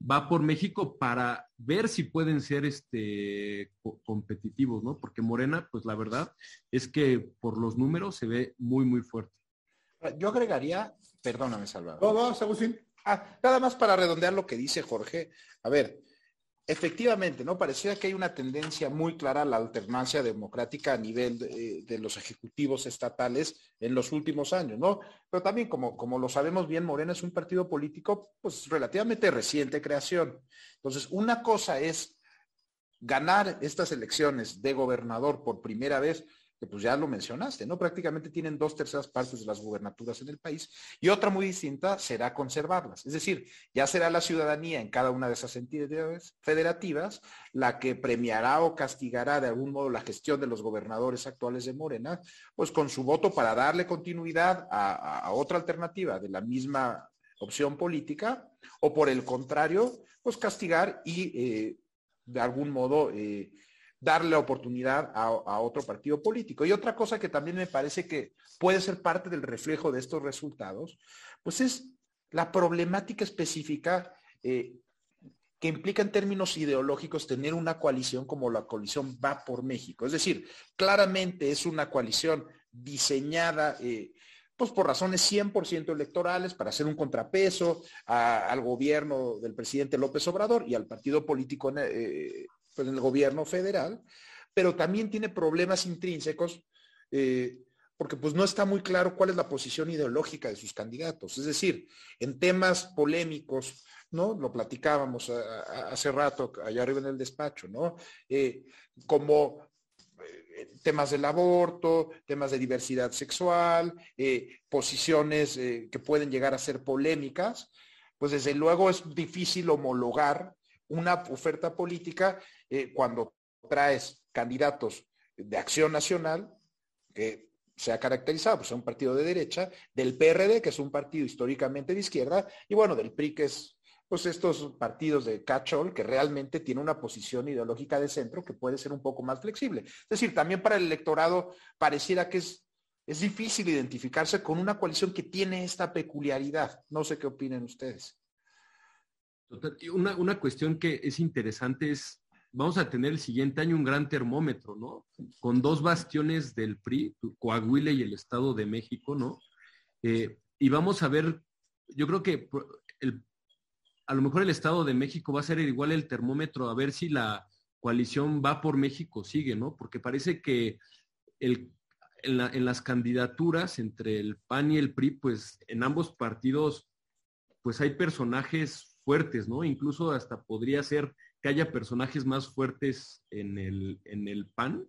B: va por México para ver si pueden ser este, competitivos, ¿no? Porque Morena, pues la verdad es que por los números se ve muy, muy fuerte.
C: Yo agregaría, perdóname, Salvador.
A: No, no, Agustín.
C: Ah, nada más para redondear lo que dice Jorge. A ver, Efectivamente, ¿no? Pareciera que hay una tendencia muy clara a la alternancia democrática a nivel de, los ejecutivos estatales en los últimos años, ¿no? Pero también, como, como lo sabemos bien, Morena es un partido político, pues, relativamente reciente creación. Entonces, una cosa es ganar estas elecciones de gobernador por primera vez, que pues ya lo mencionaste, ¿no? Prácticamente tienen dos terceras partes de las gubernaturas en el país y otra muy distinta será conservarlas. Es decir, ya será la ciudadanía en cada una de esas entidades federativas la que premiará o castigará de algún modo la gestión de los gobernadores actuales de Morena, pues con su voto para darle continuidad a, otra alternativa de la misma opción política o por el contrario, pues castigar y eh, de algún modo... Eh, darle oportunidad a, otro partido político. Y otra cosa que también me parece que puede ser parte del reflejo de estos resultados, pues es la problemática específica eh, que implica en términos ideológicos tener una coalición como la coalición Va por México. Es decir, claramente es una coalición diseñada eh, pues por razones 100% electorales para hacer un contrapeso al gobierno del presidente López Obrador y al partido político eh, en el gobierno federal, pero también tiene problemas intrínsecos eh, porque pues no está muy claro cuál es la posición ideológica de sus candidatos. Es decir, en temas polémicos, ¿no? Lo platicábamos hace rato allá arriba en el despacho, ¿no? Eh, como eh, temas del aborto, temas de diversidad sexual, posiciones que pueden llegar a ser polémicas, pues desde luego es difícil homologar una oferta política eh, cuando traes candidatos de acción nacional, que se ha caracterizado por ser un partido de derecha, del PRD, que es un partido históricamente de izquierda, y bueno, del PRI, que es pues estos partidos de catch-all que realmente tiene una posición ideológica de centro que puede ser un poco más flexible. Es decir, también para el electorado pareciera que es, es difícil identificarse con una coalición que tiene esta peculiaridad. No sé qué opinen ustedes.
B: Una, una cuestión que es interesante es, vamos a tener el siguiente año un gran termómetro, ¿no? Con dos bastiones del PRI, Coahuila y el Estado de México, ¿no? Eh, y vamos a ver, yo creo que a lo mejor el Estado de México va a ser igual el termómetro a ver si la coalición va por México sigue, ¿no? Porque parece que el, en, las candidaturas entre el PAN y el PRI, pues en ambos partidos, pues hay personajes fuertes, ¿no? Incluso hasta podría ser que haya personajes más fuertes en el, en el PAN,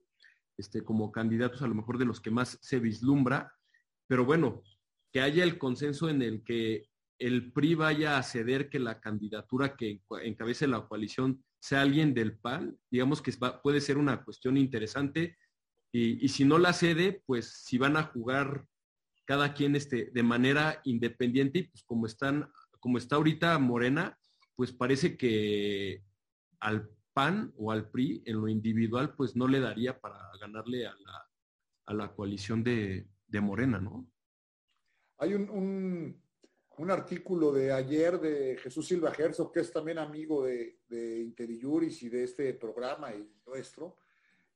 B: este, como candidatos a lo mejor de los que más se vislumbra, pero bueno, que haya el consenso en el que el PRI vaya a ceder que la candidatura que encabece la coalición sea alguien del PAN, digamos que puede ser una cuestión interesante, y, y, si no la cede, pues si van a jugar cada quien este, de manera independiente y pues como están como está ahorita Morena, pues parece que al PAN o al PRI en lo individual, pues no le daría para ganarle a la, coalición de, Morena, ¿no?
A: Hay un, artículo de ayer de Jesús Silva Gerso, que es también amigo de, de y de este programa y nuestro,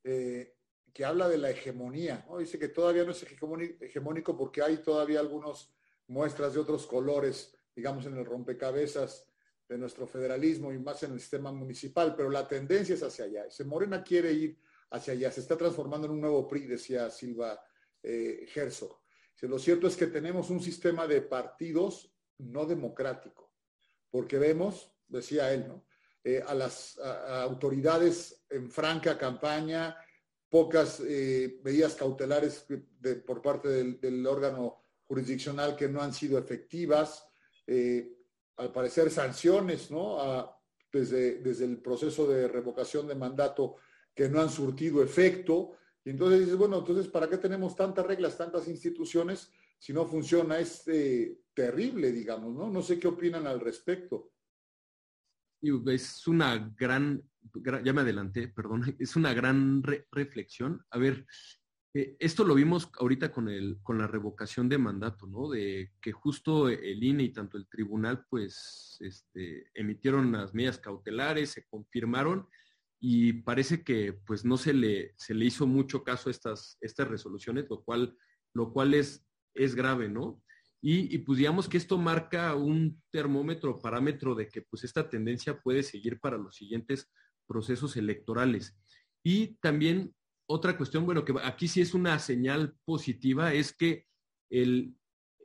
A: eh, que habla de la hegemonía. Dice que todavía no es hegemónico porque hay todavía algunas muestras de otros colores digamos, en el rompecabezas de nuestro federalismo y más en el sistema municipal, pero la tendencia es hacia allá. Ese Morena quiere ir hacia allá, se está transformando en un nuevo PRI, decía Silva, eh. Lo cierto es que tenemos un sistema de partidos no democrático, porque vemos, decía él, ¿no? Eh, a las autoridades en franca campaña, pocas eh, medidas cautelares por parte del, órgano jurisdiccional que no han sido efectivas, eh, al parecer sanciones, ¿no? desde, desde el proceso de revocación de mandato que no han surtido efecto. Y entonces dices, bueno, entonces, ¿para qué tenemos tantas reglas, tantas instituciones si no funciona? Es terrible, digamos, ¿no? No sé qué opinan al respecto
B: es una gran, ya me adelanté, perdón, es una gran reflexión. A ver, eh, esto lo vimos ahorita con, el, con la revocación de mandato, ¿no? De que justo el INE y tanto el tribunal, pues, este, emitieron las medidas cautelares, se confirmaron y parece que, pues, no se le, se le hizo mucho caso a estas, estas resoluciones, lo cual, lo cual es, es grave, ¿no? Y, pues digamos que esto marca un termómetro, parámetro de que pues esta tendencia puede seguir para los siguientes procesos electorales. Y también otra cuestión, bueno, que aquí sí es una señal positiva, es que el,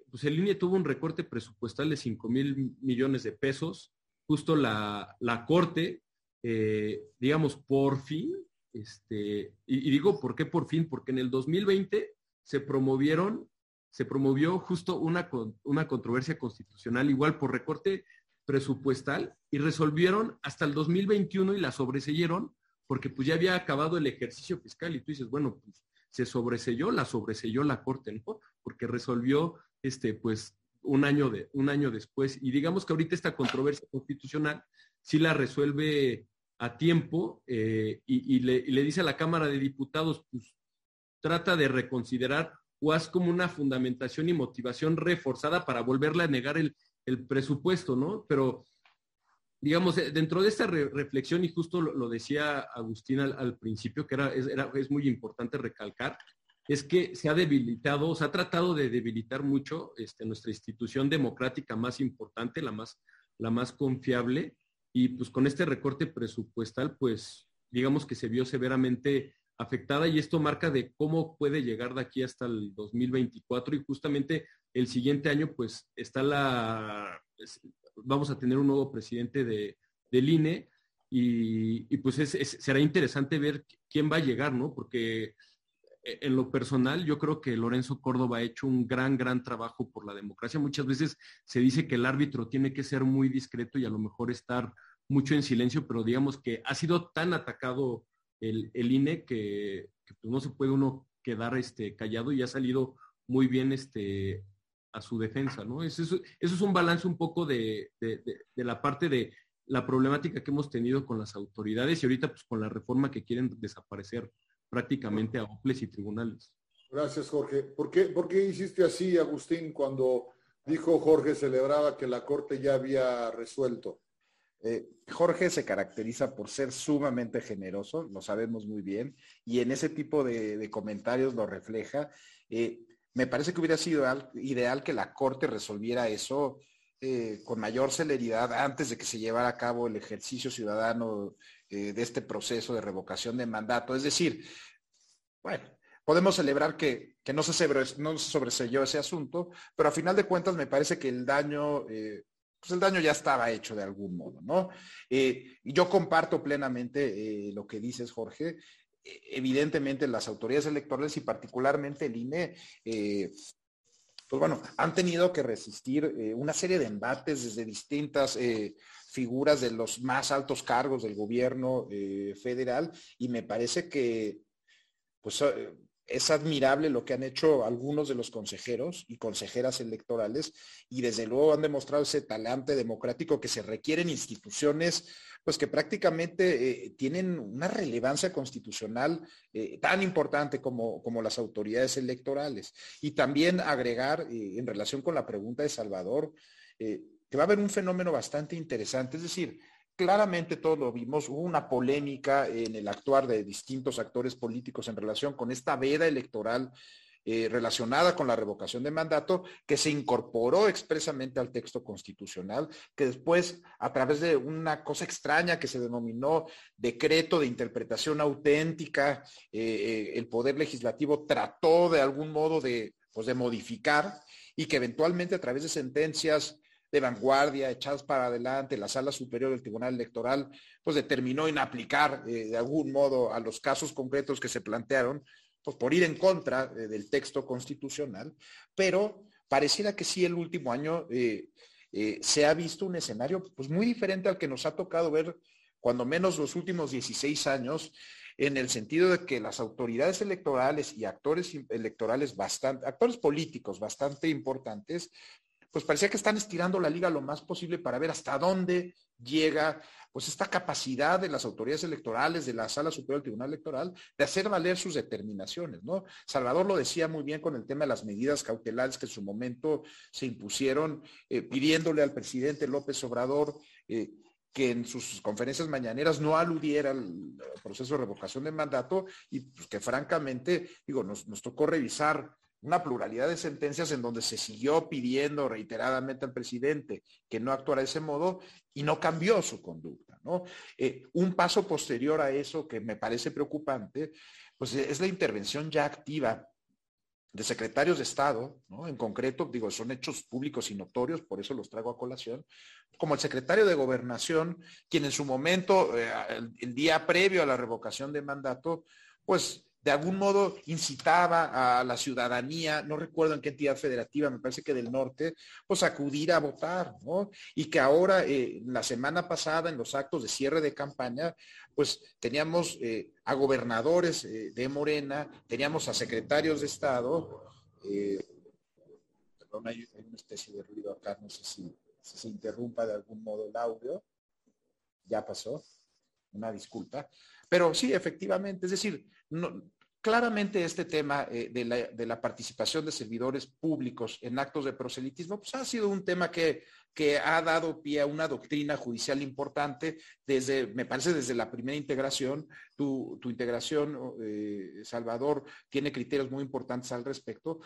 B: pues el INE tuvo un recorte presupuestal de 5 mil millones de pesos. Justo la, Corte, eh, digamos, por fin, este, y, y, digo por qué por fin, porque en el 2020 se promovieron se promovió justo una, una controversia constitucional igual por recorte presupuestal y resolvieron hasta el 2021 y la sobreseyeron porque pues ya había acabado el ejercicio fiscal y tú dices, bueno, pues se sobreselló, la sobreselló la Corte, ¿no? Porque resolvió este, pues un año, de, un año después. Y digamos que ahorita esta controversia constitucional sí la resuelve a tiempo eh, y, le, dice a la Cámara de Diputados, pues trata de reconsiderar o haz como una fundamentación y motivación reforzada para volverle a negar el, presupuesto, ¿no? Pero, digamos, eh, dentro de esta reflexión, y justo lo, decía Agustín al, principio, que era es, muy importante recalcar, es que se ha debilitado, se ha tratado de debilitar mucho este, nuestra institución democrática más importante, la más, la más confiable, y pues con este recorte presupuestal, pues digamos que se vio severamente afectada y esto marca de cómo puede llegar de aquí hasta el 2024 y justamente el siguiente año pues está la, vamos a tener un nuevo presidente de, del INE y, pues será interesante ver quién va a llegar, ¿no? Porque e, en lo personal yo creo que Lorenzo Córdoba ha hecho un gran, gran trabajo por la democracia. Muchas veces se dice que el árbitro tiene que ser muy discreto y a lo mejor estar mucho en silencio, pero digamos que ha sido tan atacado el, INE que, pues, no se puede uno quedar este, callado y ha salido muy bien este, a su defensa, ¿no? Eso, eso es un balance un poco de, la parte de la problemática que hemos tenido con las autoridades y ahorita pues con la reforma que quieren desaparecer prácticamente a OPLES y tribunales.
A: Gracias, Jorge. ¿Por qué, ¿Por qué hiciste así, Agustín, cuando dijo Jorge celebraba que la Corte ya había resuelto?
C: Eh, Jorge se caracteriza por ser sumamente generoso, lo sabemos muy bien, y en ese tipo de, comentarios lo refleja. Eh, me parece que hubiera sido ideal que la Corte resolviera eso eh, con mayor celeridad antes de que se llevara a cabo el ejercicio ciudadano de este proceso de revocación de mandato. Es decir, bueno, podemos celebrar que, no, se no se sobreselló ese asunto, pero a final de cuentas me parece que el daño pues el daño ya estaba hecho de algún modo, ¿no? Eh, yo comparto plenamente eh, lo que dices, Jorge. E, evidentemente las autoridades electorales y particularmente el INE, eh, pues bueno, han tenido que resistir una serie de embates desde distintas figuras de los más altos cargos del gobierno federal y me parece que pues es admirable lo que han hecho algunos de los consejeros y consejeras electorales y desde luego han demostrado ese talante democrático que se requieren instituciones pues que prácticamente eh, tienen una relevancia constitucional eh, tan importante como, como, las autoridades electorales. Y también agregar eh, en relación con la pregunta de Salvador, que va a haber un fenómeno bastante interesante, es decir, claramente todos lo vimos, hubo una polémica en el actuar de distintos actores políticos en relación con esta veda electoral eh, relacionada con la revocación de mandato que se incorporó expresamente al texto constitucional, que después, a través de una cosa extraña que se denominó decreto de interpretación auténtica, eh, el Poder Legislativo trató de algún modo de, pues, de modificar y que eventualmente a través de sentencias de vanguardia, echadas para adelante, la sala superior del Tribunal Electoral, pues determinó inaplicar eh, de algún modo a los casos concretos que se plantearon, pues por ir en contra eh, del texto constitucional, pero pareciera que sí el último año eh, se ha visto un escenario pues muy diferente al que nos ha tocado ver cuando menos los últimos 16 años, en el sentido de que las autoridades electorales y actores electorales bastante, actores políticos bastante importantes, pues parecía que están estirando la liga lo más posible para ver hasta dónde llega pues esta capacidad de las autoridades electorales, de la Sala Superior del Tribunal Electoral, de hacer valer sus determinaciones, ¿no? Salvador lo decía muy bien con el tema de las medidas cautelares que en su momento se impusieron, eh, pidiéndole al presidente López Obrador eh, que en sus conferencias mañaneras no aludiera al proceso de revocación de mandato y pues, que francamente, digo, nos, nos tocó revisar una pluralidad de sentencias en donde se siguió pidiendo reiteradamente al presidente que no actuara de ese modo y no cambió su conducta. ¿no? Eh, un paso posterior a eso que me parece preocupante, pues es la intervención ya activa de secretarios de Estado, ¿no? en concreto, digo, son hechos públicos y notorios, por eso los traigo a colación, como el secretario de Gobernación, quien en su momento, eh, el día previo a la revocación de mandato, pues de algún modo incitaba a la ciudadanía, no recuerdo en qué entidad federativa, me parece que del norte, pues acudir a votar, ¿no? Y que ahora, eh, la semana pasada, en los actos de cierre de campaña, pues teníamos eh, a gobernadores eh, de Morena, teníamos a secretarios de Estado, perdón, hay, una especie de ruido acá, no sé si, si se interrumpa de algún modo el audio, ya pasó, una disculpa, pero sí, efectivamente, es decir, claramente este tema eh, de, la, participación de servidores públicos en actos de proselitismo pues ha sido un tema que, ha dado pie a una doctrina judicial importante desde, me parece, desde la primera integración. Tu, integración, eh, Salvador, tiene criterios muy importantes al respecto,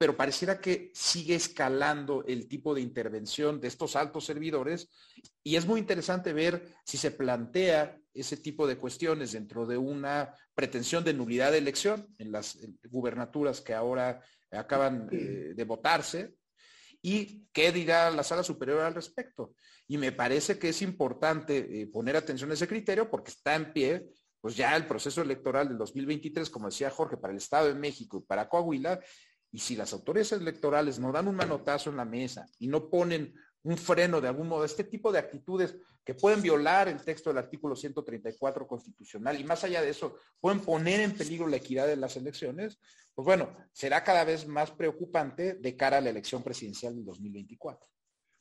C: pero pareciera que sigue escalando el tipo de intervención de estos altos servidores y es muy interesante ver si se plantea ese tipo de cuestiones dentro de una pretensión de nulidad de elección en las gubernaturas que ahora acaban eh, de votarse y qué dirá la sala superior al respecto. Y me parece que es importante eh, poner atención a ese criterio porque está en pie pues ya el proceso electoral del 2023, como decía Jorge, para el Estado de México y para Coahuila, y si las autoridades electorales no dan un manotazo en la mesa y no ponen un freno de algún modo, este tipo de actitudes que pueden violar el texto del artículo 134 constitucional y más allá de eso, pueden poner en peligro la equidad de las elecciones, pues bueno, será cada vez más preocupante de cara a la elección presidencial del 2024.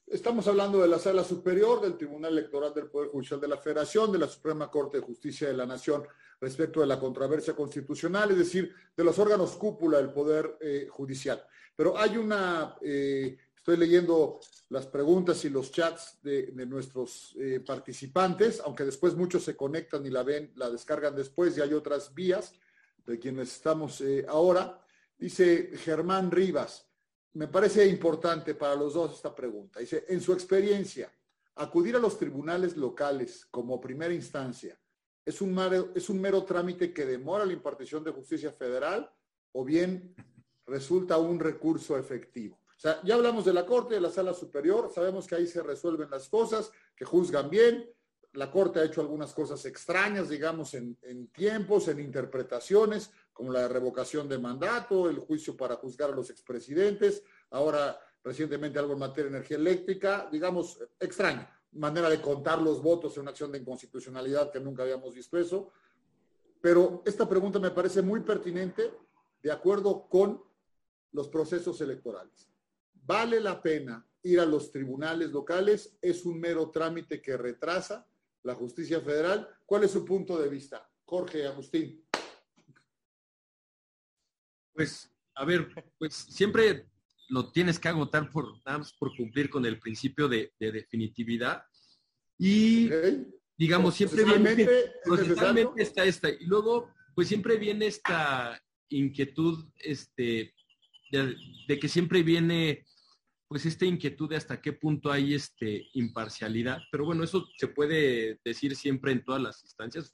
A: Estamos hablando de la Sala Superior, del Tribunal Electoral del Poder Judicial de la Federación, de la Suprema Corte de Justicia de la Nación respecto de la controversia constitucional, es decir, de los órganos cúpula del Poder eh, Judicial. Pero hay una, eh, estoy leyendo las preguntas y los chats de, nuestros eh, participantes, aunque después muchos se conectan y la ven, la descargan después y hay otras vías de quienes estamos ahora. Dice Germán Rivas, me parece importante para los dos esta pregunta. Dice, en su experiencia, acudir a los tribunales locales como primera instancia es un, mero, es un mero trámite que demora la impartición de justicia federal o bien resulta un recurso efectivo. O sea, ya hablamos de la Corte, de la Sala Superior, sabemos que ahí se resuelven las cosas, que juzgan bien. La Corte ha hecho algunas cosas extrañas, digamos, en, tiempos, en interpretaciones, como la revocación de mandato, el juicio para juzgar a los expresidentes, ahora recientemente algo en materia de energía eléctrica, digamos, extraño, manera de contar los votos en una acción de inconstitucionalidad que nunca habíamos visto eso. Pero esta pregunta me parece muy pertinente de acuerdo con los procesos electorales. ¿Vale la pena ir a los tribunales locales? ¿Es un mero trámite que retrasa la justicia federal? ¿Cuál es su punto de vista? Jorge, Agustín.
B: Pues, a ver, pues siempre lo tienes que agotar por, por cumplir con el principio de, definitividad. Y, digamos, siempre viene, procesalmente está esta. Y luego, pues siempre viene esta, inquietud este, de, que siempre viene pues esta inquietud de hasta qué punto hay este imparcialidad, pero bueno, eso se puede decir siempre en todas las instancias.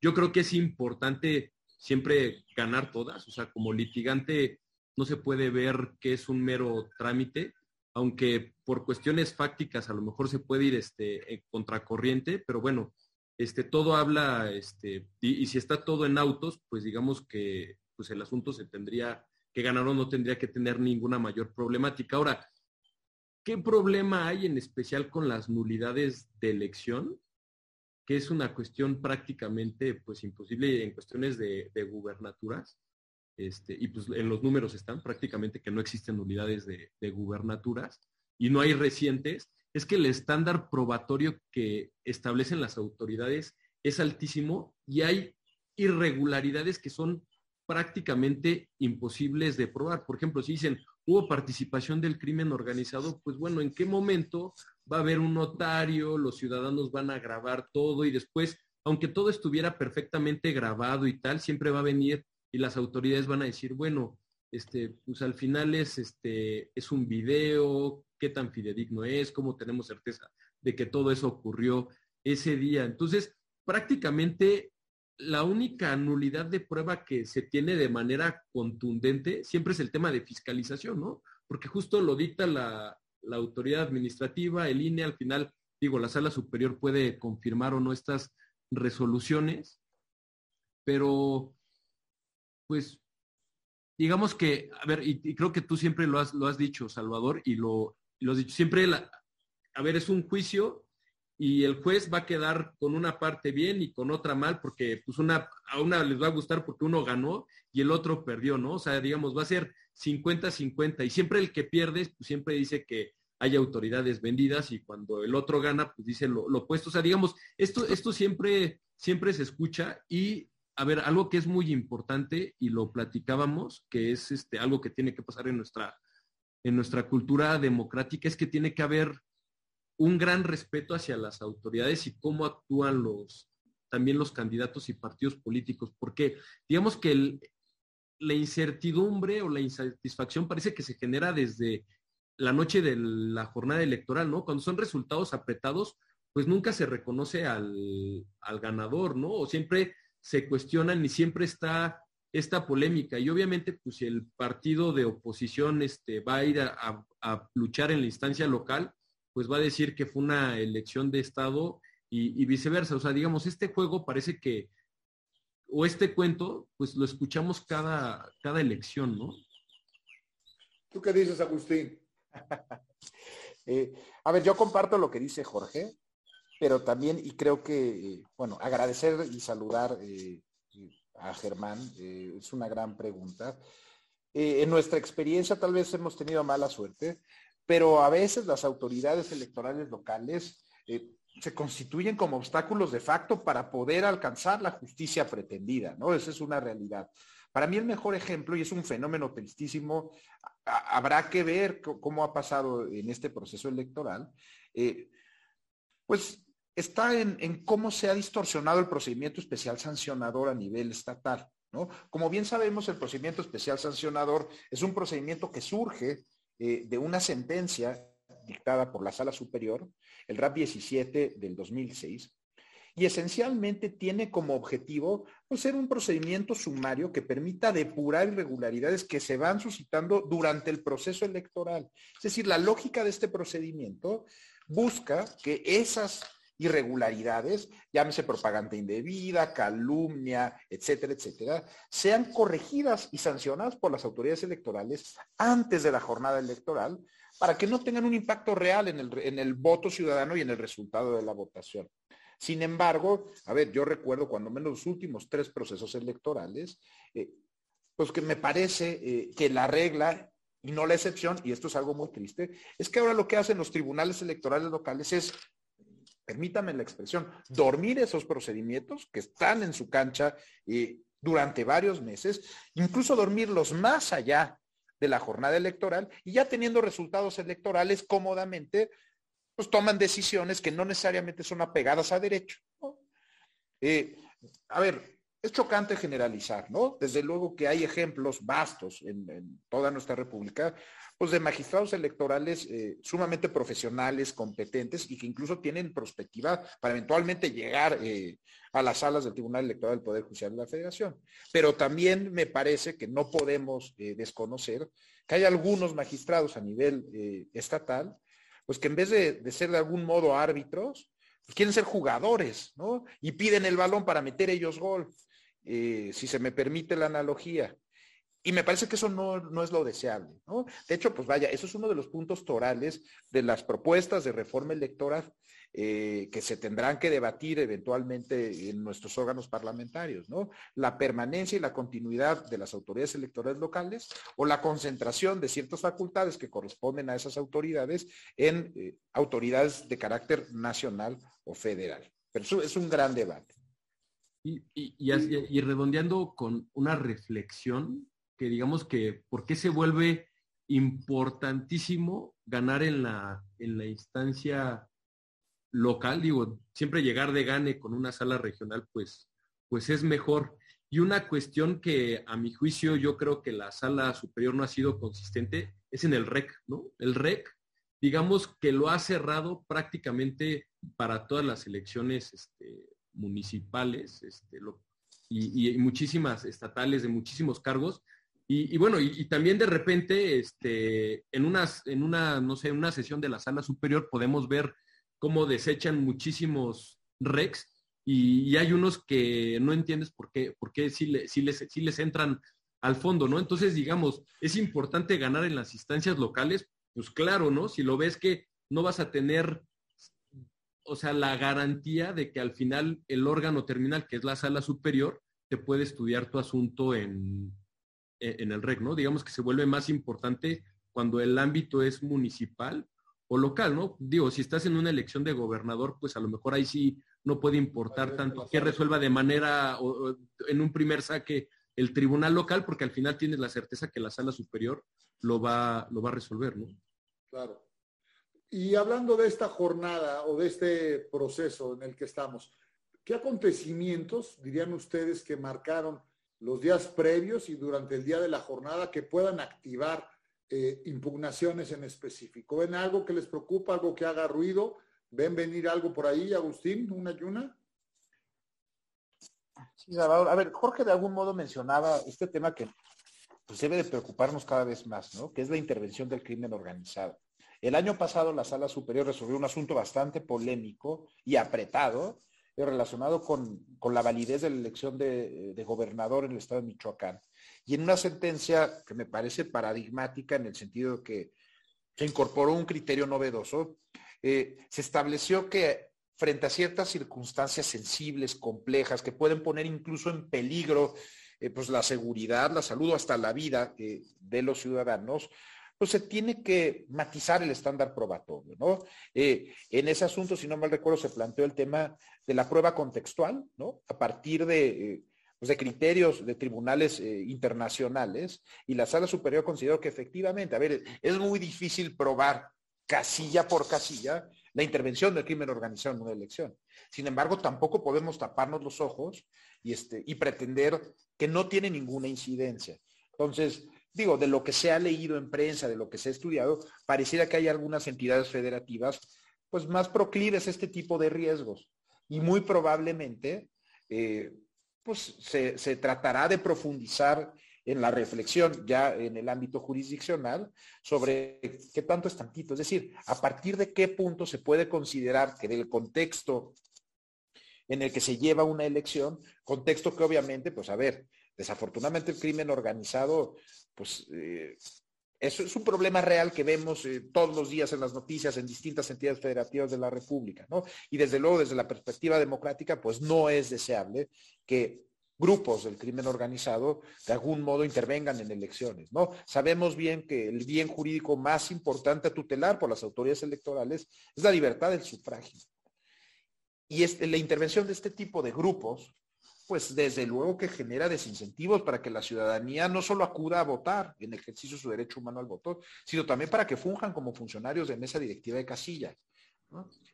B: yo creo que es importante siempre ganar todas, o sea, como litigante no se puede ver que es un mero trámite, aunque por cuestiones fácticas a lo mejor se puede ir este, en contracorriente, pero bueno, este, todo habla, este, y, si está todo en autos, pues digamos que pues el asunto se tendría que ganar o no tendría que tener ninguna mayor problemática. Ahora, ¿qué problema hay en especial con las nulidades de elección? Que es una cuestión prácticamente pues imposible en cuestiones de gubernaturas. Este, y pues en los números están prácticamente que no existen nulidades de, de gubernaturas y no hay recientes, es que el estándar probatorio que establecen las autoridades es altísimo y hay irregularidades que son prácticamente imposibles de probar. Por ejemplo, si dicen hubo participación del crimen organizado, pues bueno, ¿en qué momento va a haber un notario? Los ciudadanos van a grabar todo y después, aunque todo estuviera perfectamente grabado y tal, siempre va a venir y las autoridades van a decir, bueno, este, pues al final es, este, es un video, qué tan fidedigno es, cómo tenemos certeza de que todo eso ocurrió ese día. Entonces, prácticamente la única nulidad de prueba que se tiene de manera contundente siempre es el tema de fiscalización, ¿no? Porque justo lo dicta la, autoridad administrativa, el INE, al final, digo, la sala superior puede confirmar o no estas resoluciones, pero pues digamos que, a ver, y, creo que tú siempre lo has, lo has dicho, Salvador, y lo, lo has dicho, siempre, a ver, es un juicio y el juez va a quedar con una parte bien y con otra mal porque pues una a una les va a gustar porque uno ganó y el otro perdió, ¿no? O sea, digamos, va a ser 50-50 y siempre el que pierde pues siempre dice que hay autoridades vendidas y cuando el otro gana pues dice lo, opuesto. O sea, digamos, esto esto siempre siempre se escucha y a ver, algo que es muy importante y lo platicábamos, que es este algo que tiene que pasar en nuestra en nuestra cultura democrática es que tiene que haber un gran respeto hacia las autoridades y cómo actúan los también los candidatos y partidos políticos, porque digamos que la incertidumbre o la insatisfacción parece que se genera desde la noche de la jornada electoral, ¿no? Cuando son resultados apretados, pues nunca se reconoce al, ganador, ¿no? O siempre se cuestionan y siempre está esta polémica. Y obviamente, pues si el partido de oposición este, va a ir a luchar en la instancia local, pues va a decir que fue una elección de Estado y, viceversa. O sea, digamos, este juego parece que, o este cuento, pues lo escuchamos cada, cada elección, ¿no?
A: ¿Tú qué dices, Agustín?
C: Eh, a ver, yo comparto lo que dice Jorge, pero también, y creo que, bueno, agradecer y saludar eh, a Germán, eh, es una gran pregunta. en nuestra experiencia tal vez hemos tenido mala suerte, pero a veces las autoridades electorales locales eh, se constituyen como obstáculos de facto para poder alcanzar la justicia pretendida, ¿no? Esa es una realidad. Para mí el mejor ejemplo, y es un fenómeno tristísimo, habrá que ver cómo ha pasado en este proceso electoral, eh, pues está en, cómo se ha distorsionado el procedimiento especial sancionador a nivel estatal. ¿no? Como bien sabemos, el procedimiento especial sancionador es un procedimiento que surge eh, de una sentencia dictada por la Sala Superior, el RAP 17 del 2006, y esencialmente tiene como objetivo pues, ser un procedimiento sumario que permita depurar irregularidades que se van suscitando durante el proceso electoral. Es decir, la lógica de este procedimiento busca que esas irregularidades, llámese propaganda indebida, calumnia, etcétera, etcétera, sean corregidas y sancionadas por las autoridades electorales antes de la jornada electoral para que no tengan un impacto real en el, en el voto ciudadano y en el resultado de la votación. Sin embargo, a ver, yo recuerdo cuando menos los últimos tres procesos electorales, eh, pues que me parece eh, que la regla y no la excepción, y esto es algo muy triste, es que ahora lo que hacen los tribunales electorales locales es permítame la expresión, dormir esos procedimientos que están en su cancha eh, durante varios meses, incluso dormirlos más allá de la jornada electoral y ya teniendo resultados electorales cómodamente, pues toman decisiones que no necesariamente son apegadas a derecho. Eh, a ver, es chocante generalizar, ¿no? Desde luego que hay ejemplos vastos en, toda nuestra república, pues de magistrados electorales eh, sumamente profesionales, competentes y que incluso tienen perspectiva para eventualmente llegar eh, a las salas del Tribunal Electoral del Poder Judicial de la Federación. Pero también me parece que no podemos eh, desconocer que hay algunos magistrados a nivel estatal, pues que en vez de, ser de algún modo árbitros, pues quieren ser jugadores, ¿no? Y piden el balón para meter ellos gol, eh, si se me permite la analogía. Y me parece que eso no, es lo deseable, ¿no? De hecho, pues vaya, eso es uno de los puntos torales de las propuestas de reforma electoral eh, que se tendrán que debatir eventualmente en nuestros órganos parlamentarios, ¿no? La permanencia y la continuidad de las autoridades electorales locales o la concentración de ciertas facultades que corresponden a esas autoridades en eh, autoridades de carácter nacional o federal. Pero eso es un gran debate.
B: Y, y, redondeando con una reflexión, que digamos que, ¿por qué se vuelve importantísimo ganar en la, en la instancia local, digo, siempre llegar de gane con una sala regional, pues, pues es mejor. Y una cuestión que a mi juicio yo creo que la sala superior no ha sido consistente es en el REC, ¿no? El REC, digamos que lo ha cerrado prácticamente para todas las elecciones este, municipales este, y, muchísimas estatales de muchísimos cargos. Y, bueno, y, también de repente, este, en, unas, en una, no sé, una sesión de la sala superior podemos ver cómo desechan muchísimos recs y, hay unos que no entiendes por qué, por qué sí, les, les entran al fondo, ¿no? Entonces, digamos, es importante ganar en las instancias locales, pues claro, ¿no? Si lo ves que no vas a tener, o sea, la garantía de que al final el órgano terminal, que es la sala superior, te puede estudiar tu asunto en, en el REC, ¿no? Digamos que se vuelve más importante cuando el ámbito es municipal o local, ¿no? Digo, si estás en una elección de gobernador, pues a lo mejor ahí sí no puede importar tanto que resuelva de manera o, en un primer saque el tribunal local, porque al final tienes la certeza que la sala superior lo va, lo va a resolver, ¿no?
A: Claro. Y hablando de esta jornada o de este proceso en el que estamos, ¿qué acontecimientos dirían ustedes que marcaron los días previos y durante el día de la jornada que puedan activar eh, impugnaciones en específico. ¿Ven algo que les preocupa, algo que haga ruido? ¿Ven venir algo por ahí, Agustín? ¿Una y una?
C: Sí. A ver, Jorge de algún modo mencionaba este tema que pues, debe de preocuparnos cada vez más, ¿no? Que es la intervención del crimen organizado. El año pasado la Sala Superior resolvió un asunto bastante polémico y apretado eh, relacionado con, la validez de la elección de, gobernador en el estado de Michoacán. Y en una sentencia que me parece paradigmática en el sentido de que se incorporó un criterio novedoso, eh, se estableció que frente a ciertas circunstancias sensibles, complejas, que pueden poner incluso en peligro eh, pues la seguridad, la salud o hasta la vida de los ciudadanos, pues se tiene que matizar el estándar probatorio, ¿no? en ese asunto, si no mal recuerdo, se planteó el tema de la prueba contextual, ¿no? A partir de pues, de criterios de tribunales eh, internacionales y la sala superior consideró que efectivamente, a ver, es muy difícil probar casilla por casilla la intervención del crimen organizado en una elección. Sin embargo, tampoco podemos taparnos los ojos y, este, y pretender que no tiene ninguna incidencia. Entonces, digo, de lo que se ha leído en prensa, de lo que se ha estudiado, pareciera que hay algunas entidades federativas pues más proclives a este tipo de riesgos. Y muy probablemente eh, pues se, tratará de profundizar en la reflexión ya en el ámbito jurisdiccional sobre qué tanto es tantito, es decir, a partir de qué punto se puede considerar que del contexto en el que se lleva una elección, contexto que obviamente, pues a ver, desafortunadamente el crimen organizado, pues eh, eso es un problema real que vemos eh, todos los días en las noticias en distintas entidades federativas de la República, ¿no? Y desde luego, desde la perspectiva democrática, pues no es deseable que grupos del crimen organizado de algún modo intervengan en elecciones, ¿no? Sabemos bien que el bien jurídico más importante a tutelar por las autoridades electorales es la libertad del sufragio. Y la intervención de este tipo de grupos pues desde luego que genera desincentivos para que la ciudadanía no solo acuda a votar en ejercicio de su derecho humano al voto, sino también para que funjan como funcionarios de mesa directiva de casilla.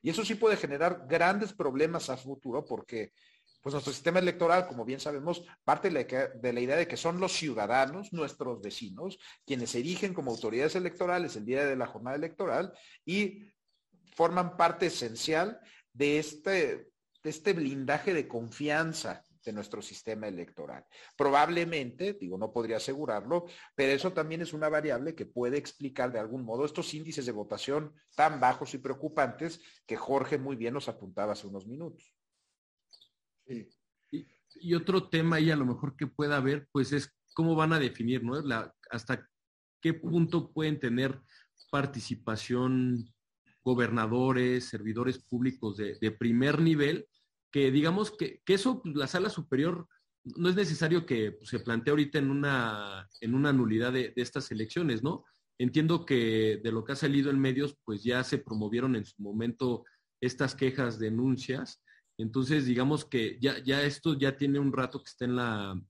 C: Y eso sí puede generar grandes problemas a futuro porque pues nuestro sistema electoral, como bien sabemos, parte de la, idea de que son los ciudadanos, nuestros vecinos, quienes se erigen como autoridades electorales el día de la jornada electoral y forman parte esencial de este, de este blindaje de confianza de nuestro sistema electoral. Probablemente, digo, no podría asegurarlo, pero eso también es una variable que puede explicar de algún modo estos índices de votación tan bajos y preocupantes que Jorge muy bien nos apuntaba hace unos minutos.
B: Y, otro tema ahí a lo mejor que pueda haber, pues es cómo van a definir, ¿no? Hasta qué punto pueden tener participación gobernadores, servidores públicos de primer nivel que digamos que, eso, pues, la sala superior, no es necesario que se plantee ahorita en una, en una nulidad de, estas elecciones, ¿no? Entiendo que de lo que ha salido en medios, pues ya se promovieron en su momento estas quejas, denuncias. Entonces, digamos que ya, ya esto ya tiene un rato que está en la,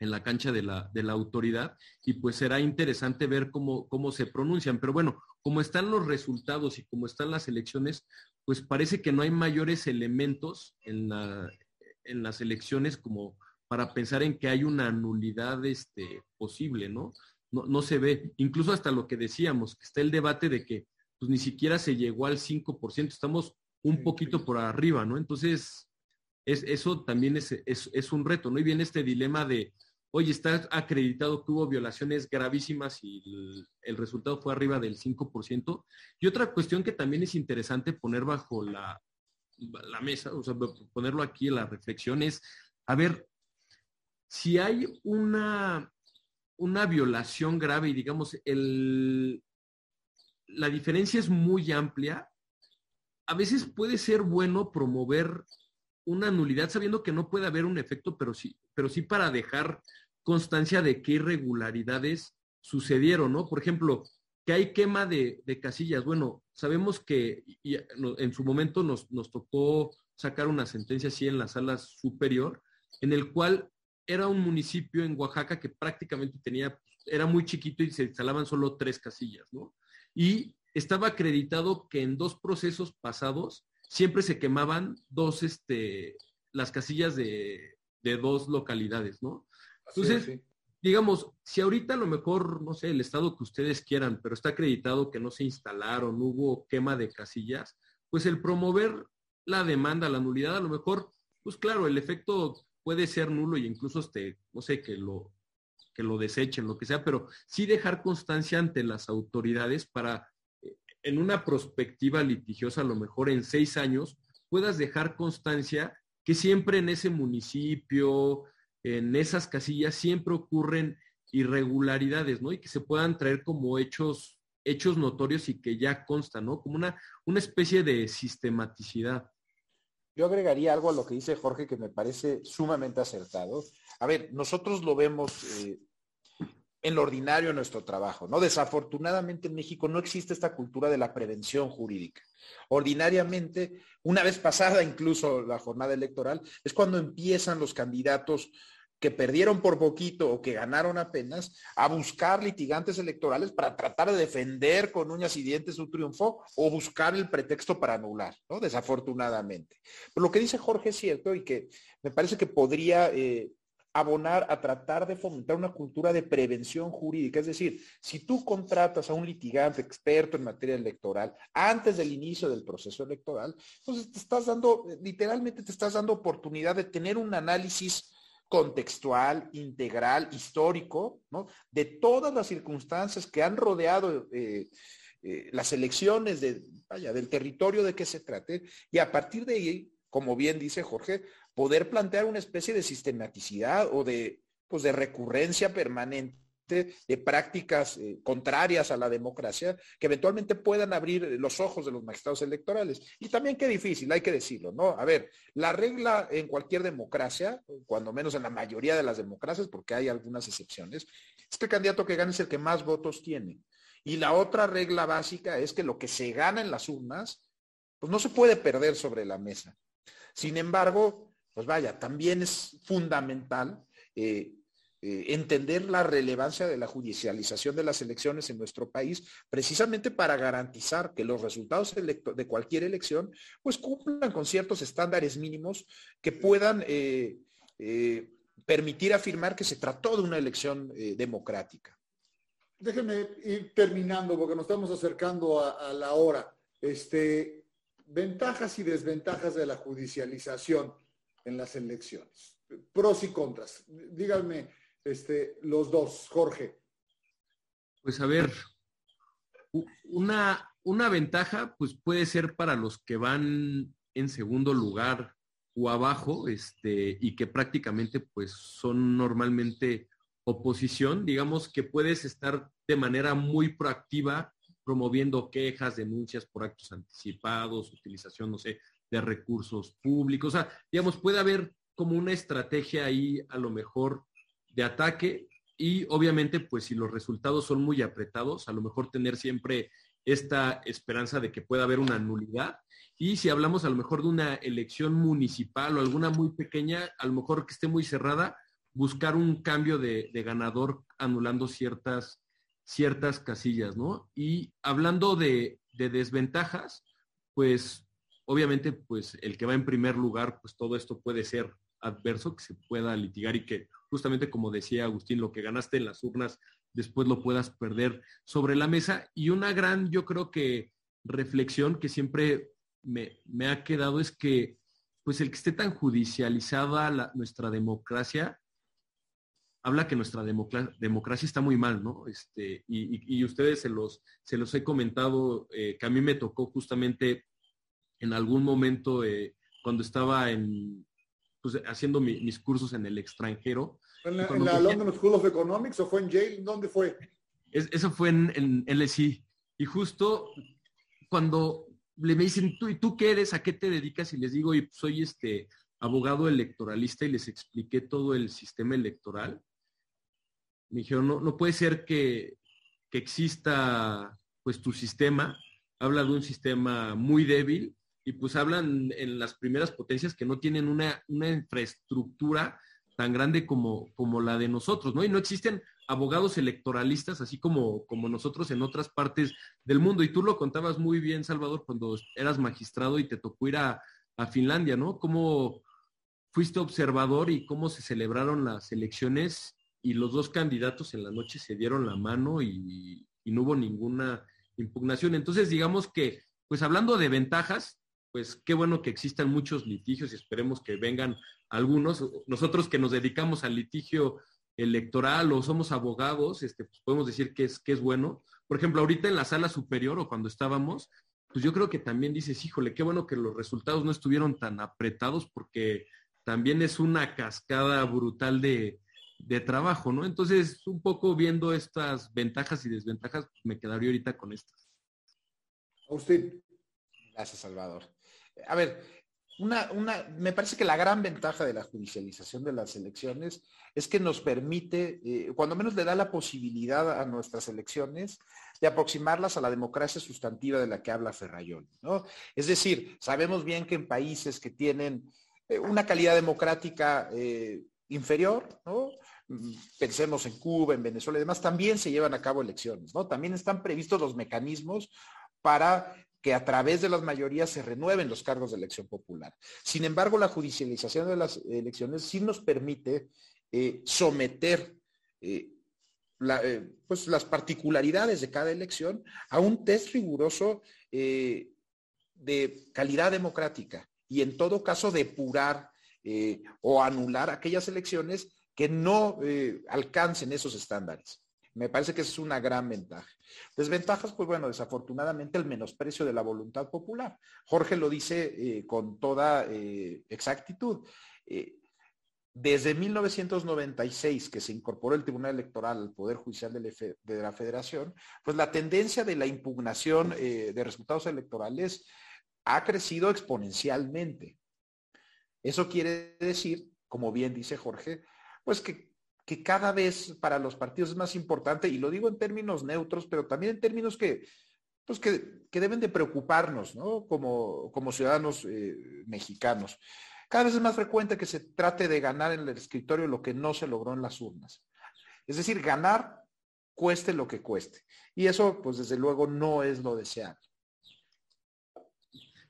B: en la cancha de la, de la autoridad y pues será interesante ver cómo, cómo se pronuncian. Pero bueno, como están los resultados y como están las elecciones, pues parece que no hay mayores elementos en, las elecciones como para pensar en que hay una nulidad este, posible, ¿no? ¿no? ¿no? se ve, incluso hasta lo que decíamos, que está el debate de que pues ni siquiera se llegó al 5%, estamos un poquito por arriba, ¿no? Entonces, es, eso también es, es, un reto, ¿no? Y viene este dilema de, oye, está acreditado que hubo violaciones gravísimas y el, resultado fue arriba del 5%. Y otra cuestión que también es interesante poner bajo la, mesa, o sea, ponerlo aquí en la reflexión es, a ver, si hay una, una violación grave y digamos, el, la diferencia es muy amplia, a veces puede ser bueno promover una nulidad sabiendo que no puede haber un efecto, pero sí, pero sí para dejar constancia de qué irregularidades sucedieron, ¿no? Por ejemplo, que hay quema de, casillas. Bueno, sabemos que en su momento nos, tocó sacar una sentencia así en la sala superior, en el cual era un municipio en Oaxaca que prácticamente tenía, era muy chiquito y se instalaban solo tres casillas, ¿no? Y estaba acreditado que en dos procesos pasados siempre se quemaban dos, este, las casillas de, dos localidades, ¿no? Entonces, digamos, si ahorita a lo mejor, no sé, el estado que ustedes quieran, pero está acreditado que no se instalaron, hubo quema de casillas, pues el promover la demanda, la nulidad, a lo mejor, pues claro, el efecto puede ser nulo y incluso este, no sé, que lo, que lo desechen, lo que sea, pero sí dejar constancia ante las autoridades para en una perspectiva litigiosa, a lo mejor en seis años, puedas dejar constancia que siempre en ese municipio, en esas casillas, siempre ocurren irregularidades, ¿no? Y que se puedan traer como hechos, hechos notorios y que ya constan, ¿no? Como una, una especie de sistematicidad.
C: Yo agregaría algo a lo que dice Jorge que me parece sumamente acertado. A ver, nosotros lo vemos eh, en lo ordinario de nuestro trabajo, ¿no? Desafortunadamente en México no existe esta cultura de la prevención jurídica. Ordinariamente, una vez pasada incluso la jornada electoral, es cuando empiezan los candidatos que perdieron por poquito o que ganaron apenas a buscar litigantes electorales para tratar de defender con uñas y dientes su triunfo o buscar el pretexto para anular, ¿no? Desafortunadamente. Pero lo que dice Jorge es cierto y que me parece que podría eh, abonar a tratar de fomentar una cultura de prevención jurídica. Es decir, si tú contratas a un litigante experto en materia electoral antes del inicio del proceso electoral, entonces te estás dando, literalmente te estás dando oportunidad de tener un análisis contextual, integral, histórico, ¿no? De todas las circunstancias que han rodeado eh, eh, las elecciones de, vaya, del territorio de que se trate, y a partir de ahí, como bien dice Jorge, poder plantear una especie de sistematicidad o de, pues, de recurrencia permanente de prácticas eh, contrarias a la democracia que eventualmente puedan abrir los ojos de los magistrados electorales. Y también qué difícil, hay que decirlo, ¿no? A ver, la regla en cualquier democracia, cuando menos en la mayoría de las democracias, porque hay algunas excepciones, es que el candidato que gane es el que más votos tiene. Y la otra regla básica es que lo que se gana en las urnas, pues no se puede perder sobre la mesa. Sin embargo, pues vaya, también es fundamental eh, eh, entender la relevancia de la judicialización de las elecciones en nuestro país, precisamente para garantizar que los resultados de cualquier elección pues cumplan con ciertos estándares mínimos que puedan eh, permitir afirmar que se trató de una elección democrática.
A: Déjenme ir terminando porque nos estamos acercando a, la hora. Este, ventajas y desventajas de la judicialización en las elecciones. Pros y contras. Díganme, este, los dos, Jorge.
B: Pues a ver, una, una ventaja pues puede ser para los que van en segundo lugar o abajo, este, y que prácticamente pues son normalmente oposición, digamos que puedes estar de manera muy proactiva promoviendo quejas, denuncias por actos anticipados, utilización, no sé, de recursos públicos. O sea, digamos, puede haber como una estrategia ahí a lo mejor de ataque y obviamente pues si los resultados son muy apretados, a lo mejor tener siempre esta esperanza de que pueda haber una nulidad. Y si hablamos a lo mejor de una elección municipal o alguna muy pequeña, a lo mejor que esté muy cerrada, buscar un cambio de, ganador anulando ciertas, ciertas casillas, ¿no? Y hablando de, de desventajas, pues obviamente pues el que va en primer lugar, pues todo esto puede ser adverso que se pueda litigar y que justamente como decía Agustín, lo que ganaste en las urnas después lo puedas perder sobre la mesa. Y una gran, yo creo que reflexión que siempre me, ha quedado es que pues el que esté tan judicializada nuestra democracia, habla que nuestra democracia está muy mal, ¿no? Este, y, ustedes se los, se los he comentado, eh, que a mí me tocó justamente en algún momento eh, cuando estaba en, pues, haciendo mis cursos en el extranjero.
A: ¿En la, London School of Economics o fue en Yale? ¿Dónde fue?
B: eso fue en, en LSI. Y justo cuando le me dicen, ¿tú, ¿y tú qué eres? ¿A qué te dedicas? Y les digo, y soy este abogado electoralista y les expliqué todo el sistema electoral. Me dijeron, no, no puede ser que, que exista pues tu sistema. Habla de un sistema muy débil y pues hablan en las primeras potencias que no tienen una, infraestructura tan grande como, como la de nosotros, ¿no? Y no existen abogados electoralistas así como, como nosotros en otras partes del mundo. Y tú lo contabas muy bien, Salvador, cuando eras magistrado y te tocó ir a, Finlandia, ¿no? Cómo fuiste observador y cómo se celebraron las elecciones y los dos candidatos en la noche se dieron la mano y, y no hubo ninguna impugnación. Entonces, digamos que, pues hablando de ventajas, pues qué bueno que existan muchos litigios y esperemos que vengan algunos. Nosotros que nos dedicamos al litigio electoral o somos abogados, este, pues podemos decir que es, que es bueno. Por ejemplo, ahorita en la sala superior o cuando estábamos, pues yo creo que también dices, híjole, qué bueno que los resultados no estuvieron tan apretados porque también es una cascada brutal de, de trabajo, ¿no? Entonces, un poco viendo estas ventajas y desventajas, me quedaría ahorita con estas.
A: A usted.
C: Gracias, Salvador a ver, una, me parece que la gran ventaja de la judicialización de las elecciones es que nos permite, eh, cuando menos le da la posibilidad a nuestras elecciones de aproximarlas a la democracia sustantiva de la que habla Ferrayón. ¿no? Es decir, sabemos bien que en países que tienen eh, una calidad democrática eh, inferior, pensemos en Cuba, en Venezuela y demás, también se llevan a cabo elecciones, ¿no? También están previstos los mecanismos para que a través de las mayorías se renueven los cargos de elección popular. Sin embargo, la judicialización de las elecciones sí nos permite eh, someter eh, eh, pues las particularidades de cada elección a un test riguroso de calidad democrática y en todo caso depurar o anular aquellas elecciones que no alcancen esos estándares. Me parece que es una gran ventaja. Desventajas, pues bueno, desafortunadamente el menosprecio de la voluntad popular. Jorge lo dice eh, con toda eh, exactitud. Eh, desde 1996, que se incorporó el Tribunal Electoral al Poder Judicial de la Federación, pues la tendencia de la impugnación de resultados electorales ha crecido exponencialmente. Eso quiere decir, como bien dice Jorge, pues que que cada vez para los partidos es más importante, y lo digo en términos neutros, pero también en términos que, pues que, deben de preocuparnos, ¿no? Como, como ciudadanos eh, mexicanos. Cada vez es más frecuente que se trate de ganar en el escritorio lo que no se logró en las urnas. Es decir, ganar cueste lo que cueste. Y eso, pues desde luego, no es lo deseable.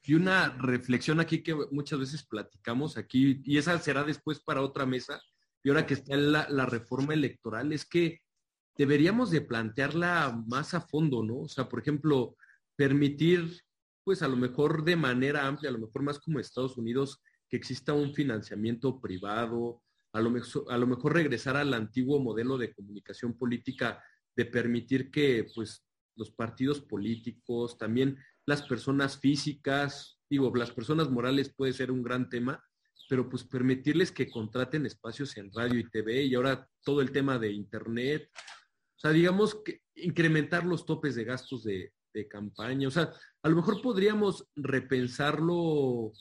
B: Y una reflexión aquí que muchas veces platicamos aquí, y esa será después para otra mesa, y ahora que está la, reforma electoral, es que deberíamos de plantearla más a fondo, ¿no? O sea, por ejemplo, permitir, pues a lo mejor de manera amplia, a lo mejor más como Estados Unidos, que exista un financiamiento privado, a lo, mejor, a lo mejor regresar al antiguo modelo de comunicación política, de permitir que pues los partidos políticos, también las personas físicas, digo, las personas morales puede ser un gran tema, pero pues permitirles que contraten espacios en radio y TV y ahora todo el tema de Internet. O sea, digamos que incrementar los topes de gastos de, de campaña. O sea, a lo mejor podríamos repensarlo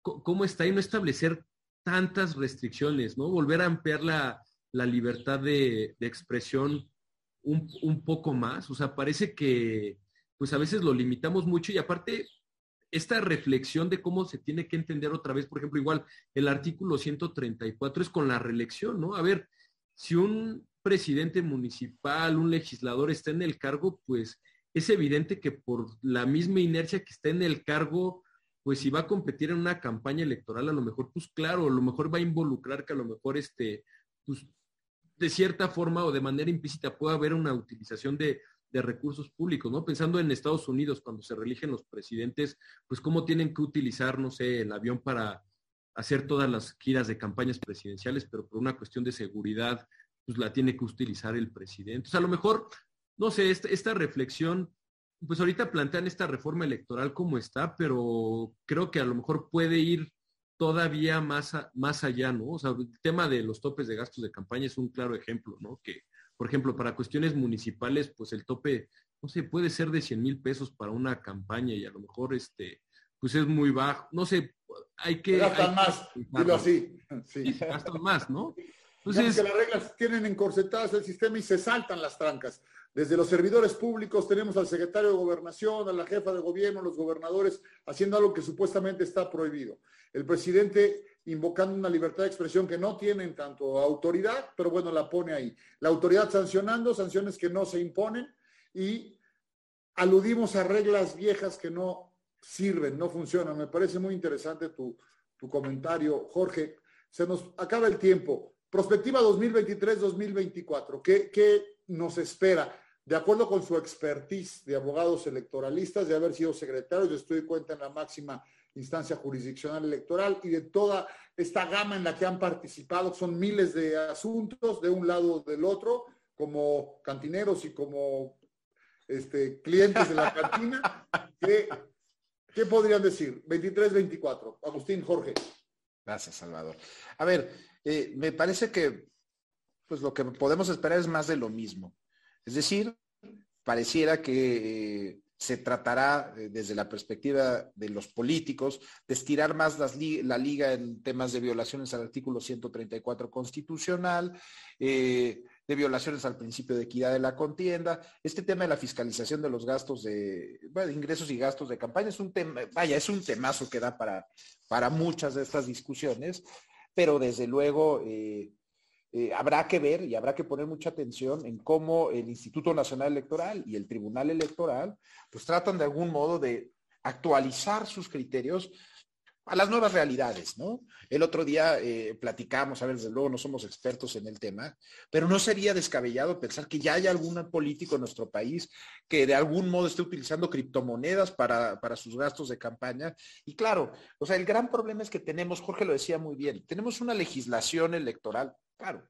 B: cómo está y no establecer tantas restricciones, ¿no? Volver a ampliar la, la libertad de, de expresión un, un, poco más. O sea, parece que pues a veces lo limitamos mucho y aparte esta reflexión de cómo se tiene que entender otra vez, por ejemplo, igual el artículo 134 es con la reelección, ¿no? A ver, si un presidente municipal, un legislador está en el cargo, pues es evidente que por la misma inercia que está en el cargo, pues si va a competir en una campaña electoral, a lo mejor, pues claro, a lo mejor va a involucrar que a lo mejor este, pues de cierta forma o de manera implícita pueda haber una utilización de, de recursos públicos, ¿no? Pensando en Estados Unidos, cuando se reeligen los presidentes, pues cómo tienen que utilizar, no sé, el avión para hacer todas las giras de campañas presidenciales, pero por una cuestión de seguridad, pues la tiene que utilizar el presidente. O sea, a lo mejor no sé, esta, esta reflexión, pues ahorita plantean esta reforma electoral como está, pero creo que a lo mejor puede ir todavía más, más allá, ¿no? O sea, el tema de los topes de gastos de campaña es un claro ejemplo, ¿no? Que, por ejemplo, para cuestiones municipales, pues el tope, no sé, puede ser de 100 mil pesos para una campaña y a lo mejor, este, pues es muy bajo. No sé, hay que...
A: Gastan más, dilo así.
B: Sí. gastan más, ¿no?
A: Entonces, que las reglas tienen encorsetadas el sistema y se saltan las trancas. Desde los servidores públicos tenemos al secretario de gobernación, a la jefa de gobierno, los gobernadores, haciendo algo que supuestamente está prohibido. El presidente invocando una libertad de expresión que no tienen tanto autoridad, pero bueno, la pone ahí. La autoridad sancionando, sanciones que no se imponen y aludimos a reglas viejas que no sirven, no funcionan. Me parece muy interesante tu, tu comentario, Jorge. Se nos acaba el tiempo. Prospectiva 2023-2024. ¿Qué, ¿Qué nos espera? de acuerdo con su expertise de abogados electoralistas, de haber sido secretario, yo estoy cuenta en la máxima instancia jurisdiccional electoral y de toda esta gama en la que han participado, son miles de asuntos de un lado o del otro, como cantineros y como este, clientes de la cantina. ¿Qué, ¿Qué podrían decir? 23-24. Agustín, Jorge.
C: Gracias, Salvador. A ver, eh, me parece que pues lo que podemos esperar es más de lo mismo. Es decir, pareciera que eh, se tratará eh, desde la perspectiva de los políticos de estirar más la liga en temas de violaciones al artículo 134 constitucional, eh, de violaciones al principio de equidad de la contienda. Este tema de la fiscalización de los gastos de, ingresos y gastos de campaña es un tema, vaya, es un temazo que da para, para muchas de estas discusiones, pero desde luego eh, habrá que ver y habrá que poner mucha atención en cómo el Instituto Nacional Electoral y el Tribunal Electoral pues tratan de algún modo de actualizar sus criterios a las nuevas realidades, ¿no? El otro día eh, platicamos, a ver, desde luego no somos expertos en el tema, pero no sería descabellado pensar que ya hay algún político en nuestro país que de algún modo esté utilizando criptomonedas para, para sus gastos de campaña. Y claro, o sea, el gran problema es que tenemos, Jorge lo decía muy bien, tenemos una legislación electoral claro,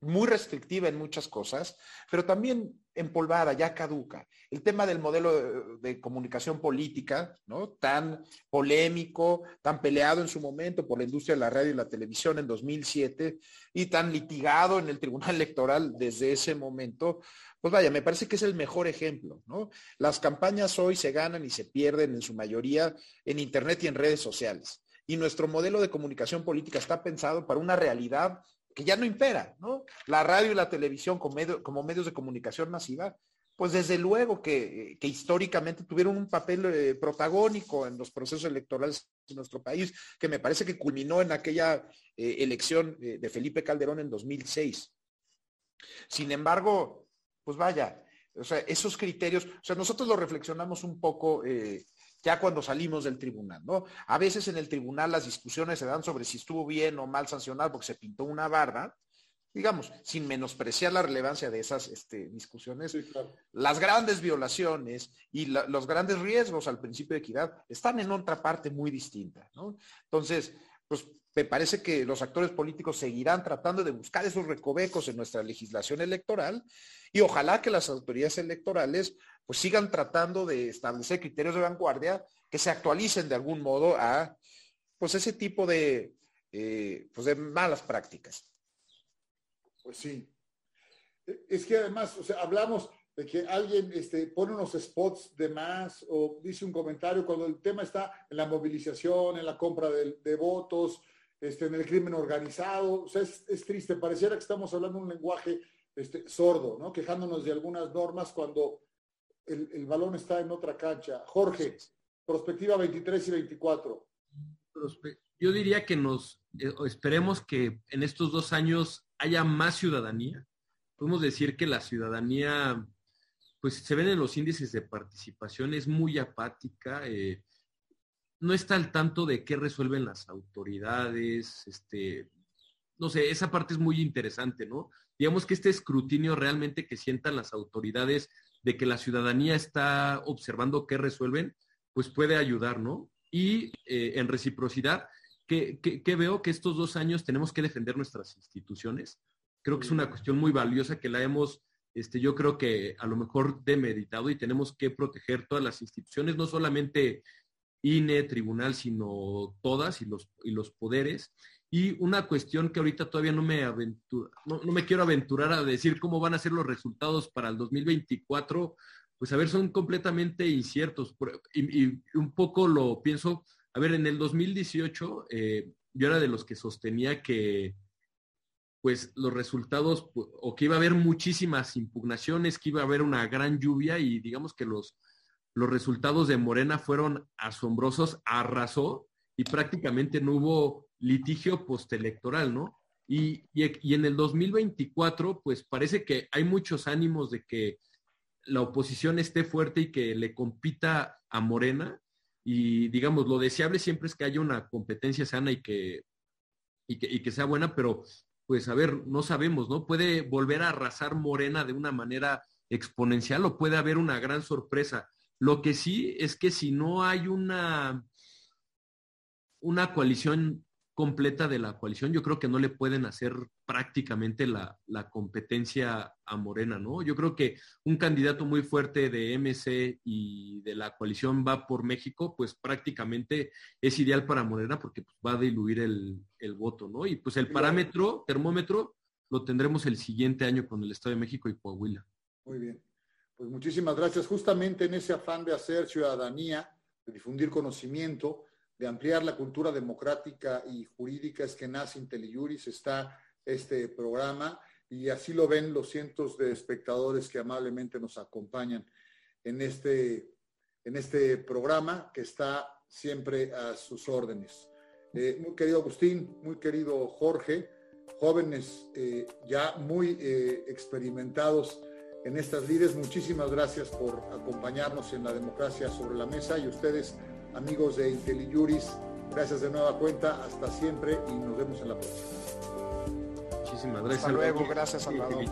C: muy restrictiva en muchas cosas, pero también empolvada, ya caduca. El tema del modelo de, comunicación política, ¿no? Tan polémico, tan peleado en su momento por la industria de la radio y la televisión en 2007 y tan litigado en el Tribunal Electoral desde ese momento, pues vaya, me parece que es el mejor ejemplo, ¿no? Las campañas hoy se ganan y se pierden en su mayoría en Internet y en redes sociales. Y nuestro modelo de comunicación política está pensado para una realidad que ya no impera, ¿no? La radio y la televisión como, medios de comunicación masiva, pues desde luego que, históricamente tuvieron un papel eh, protagónico en los procesos electorales de nuestro país, que me parece que culminó en aquella eh, elección de Felipe Calderón en 2006. Sin embargo, pues vaya, o sea, esos criterios, o sea, nosotros lo reflexionamos un poco eh, ya cuando salimos del tribunal, ¿no? A veces en el tribunal las discusiones se dan sobre si estuvo bien o mal sancionado porque se pintó una barda, digamos, sin menospreciar la relevancia de esas este, discusiones, las grandes violaciones y los grandes riesgos al principio de equidad están en otra parte muy distinta, ¿no? Entonces, pues me parece que los actores políticos seguirán tratando de buscar esos recovecos en nuestra legislación electoral y ojalá que las autoridades electorales pues sigan tratando de establecer criterios de vanguardia que se actualicen de algún modo a pues ese tipo de, eh, pues de malas prácticas.
A: Pues sí. Es que además, o sea, hablamos de que alguien este, pone unos spots de más o dice un comentario cuando el tema está en la movilización, en la compra de, votos, este, en el crimen organizado. O sea, es, triste. Pareciera que estamos hablando un lenguaje este, sordo, ¿no? Quejándonos de algunas normas cuando el, balón está en otra cancha. Jorge, perspectiva 23 y 24.
B: Yo diría que nos eh, esperemos que en estos dos años haya más ciudadanía. Podemos decir que la ciudadanía, pues se ven en los índices de participación, es muy apática, eh, no está al tanto de qué resuelven las autoridades, este, no sé, esa parte es muy interesante, ¿no? Digamos que este escrutinio realmente que sientan las autoridades de que la ciudadanía está observando qué resuelven, pues puede ayudar, ¿no? Y eh, en reciprocidad, que, veo que estos dos años tenemos que defender nuestras instituciones. Creo que es una cuestión muy valiosa que la hemos, este, yo creo que a lo mejor demeritado y tenemos que proteger todas las instituciones, no solamente INE, tribunal, sino todas y los, y los poderes. Y una cuestión que ahorita todavía no me, aventura, no, me quiero aventurar a decir cómo van a ser los resultados para el 2024, pues a ver, son completamente inciertos. y un poco lo pienso a ver, en el 2018 eh, yo era de los que sostenía que pues los resultados o que iba a haber muchísimas impugnaciones, que iba a haber una gran lluvia y digamos que los, los resultados de Morena fueron asombrosos, arrasó y prácticamente no hubo litigio postelectoral, ¿no? Y, y, en el 2024, pues parece que hay muchos ánimos de que la oposición esté fuerte y que le compita a Morena, y digamos, lo deseable siempre es que haya una competencia sana y que, y que, sea buena, pero pues a ver, no sabemos, ¿no? Puede volver a arrasar Morena de una manera exponencial o puede haber una gran sorpresa. Lo que sí es que si no hay una, una coalición completa de la coalición, yo creo que no le pueden hacer prácticamente la, competencia a Morena, ¿no? Yo creo que un candidato muy fuerte de MC y de la coalición va por México, pues prácticamente es ideal para Morena porque pues, va a diluir el, voto, ¿no? Y pues el parámetro, termómetro, lo tendremos el siguiente año con el Estado de México y Coahuila.
A: Muy bien. Pues muchísimas gracias. Justamente en ese afán de hacer ciudadanía, de difundir conocimiento, de ampliar la cultura democrática y jurídica es que nace IntelliJuris, está este programa y así lo ven los cientos de espectadores que amablemente nos acompañan en este, en este programa que está siempre a sus órdenes. Eh, muy querido Agustín, muy querido Jorge, jóvenes eh, ya muy eh, experimentados en estas lides, muchísimas gracias por acompañarnos en la democracia sobre la mesa y ustedes amigos de IntelliJuris. Gracias de nueva cuenta, hasta siempre y nos vemos en la próxima.
B: Muchísimas gracias.
C: Hasta luego, gracias Salvador.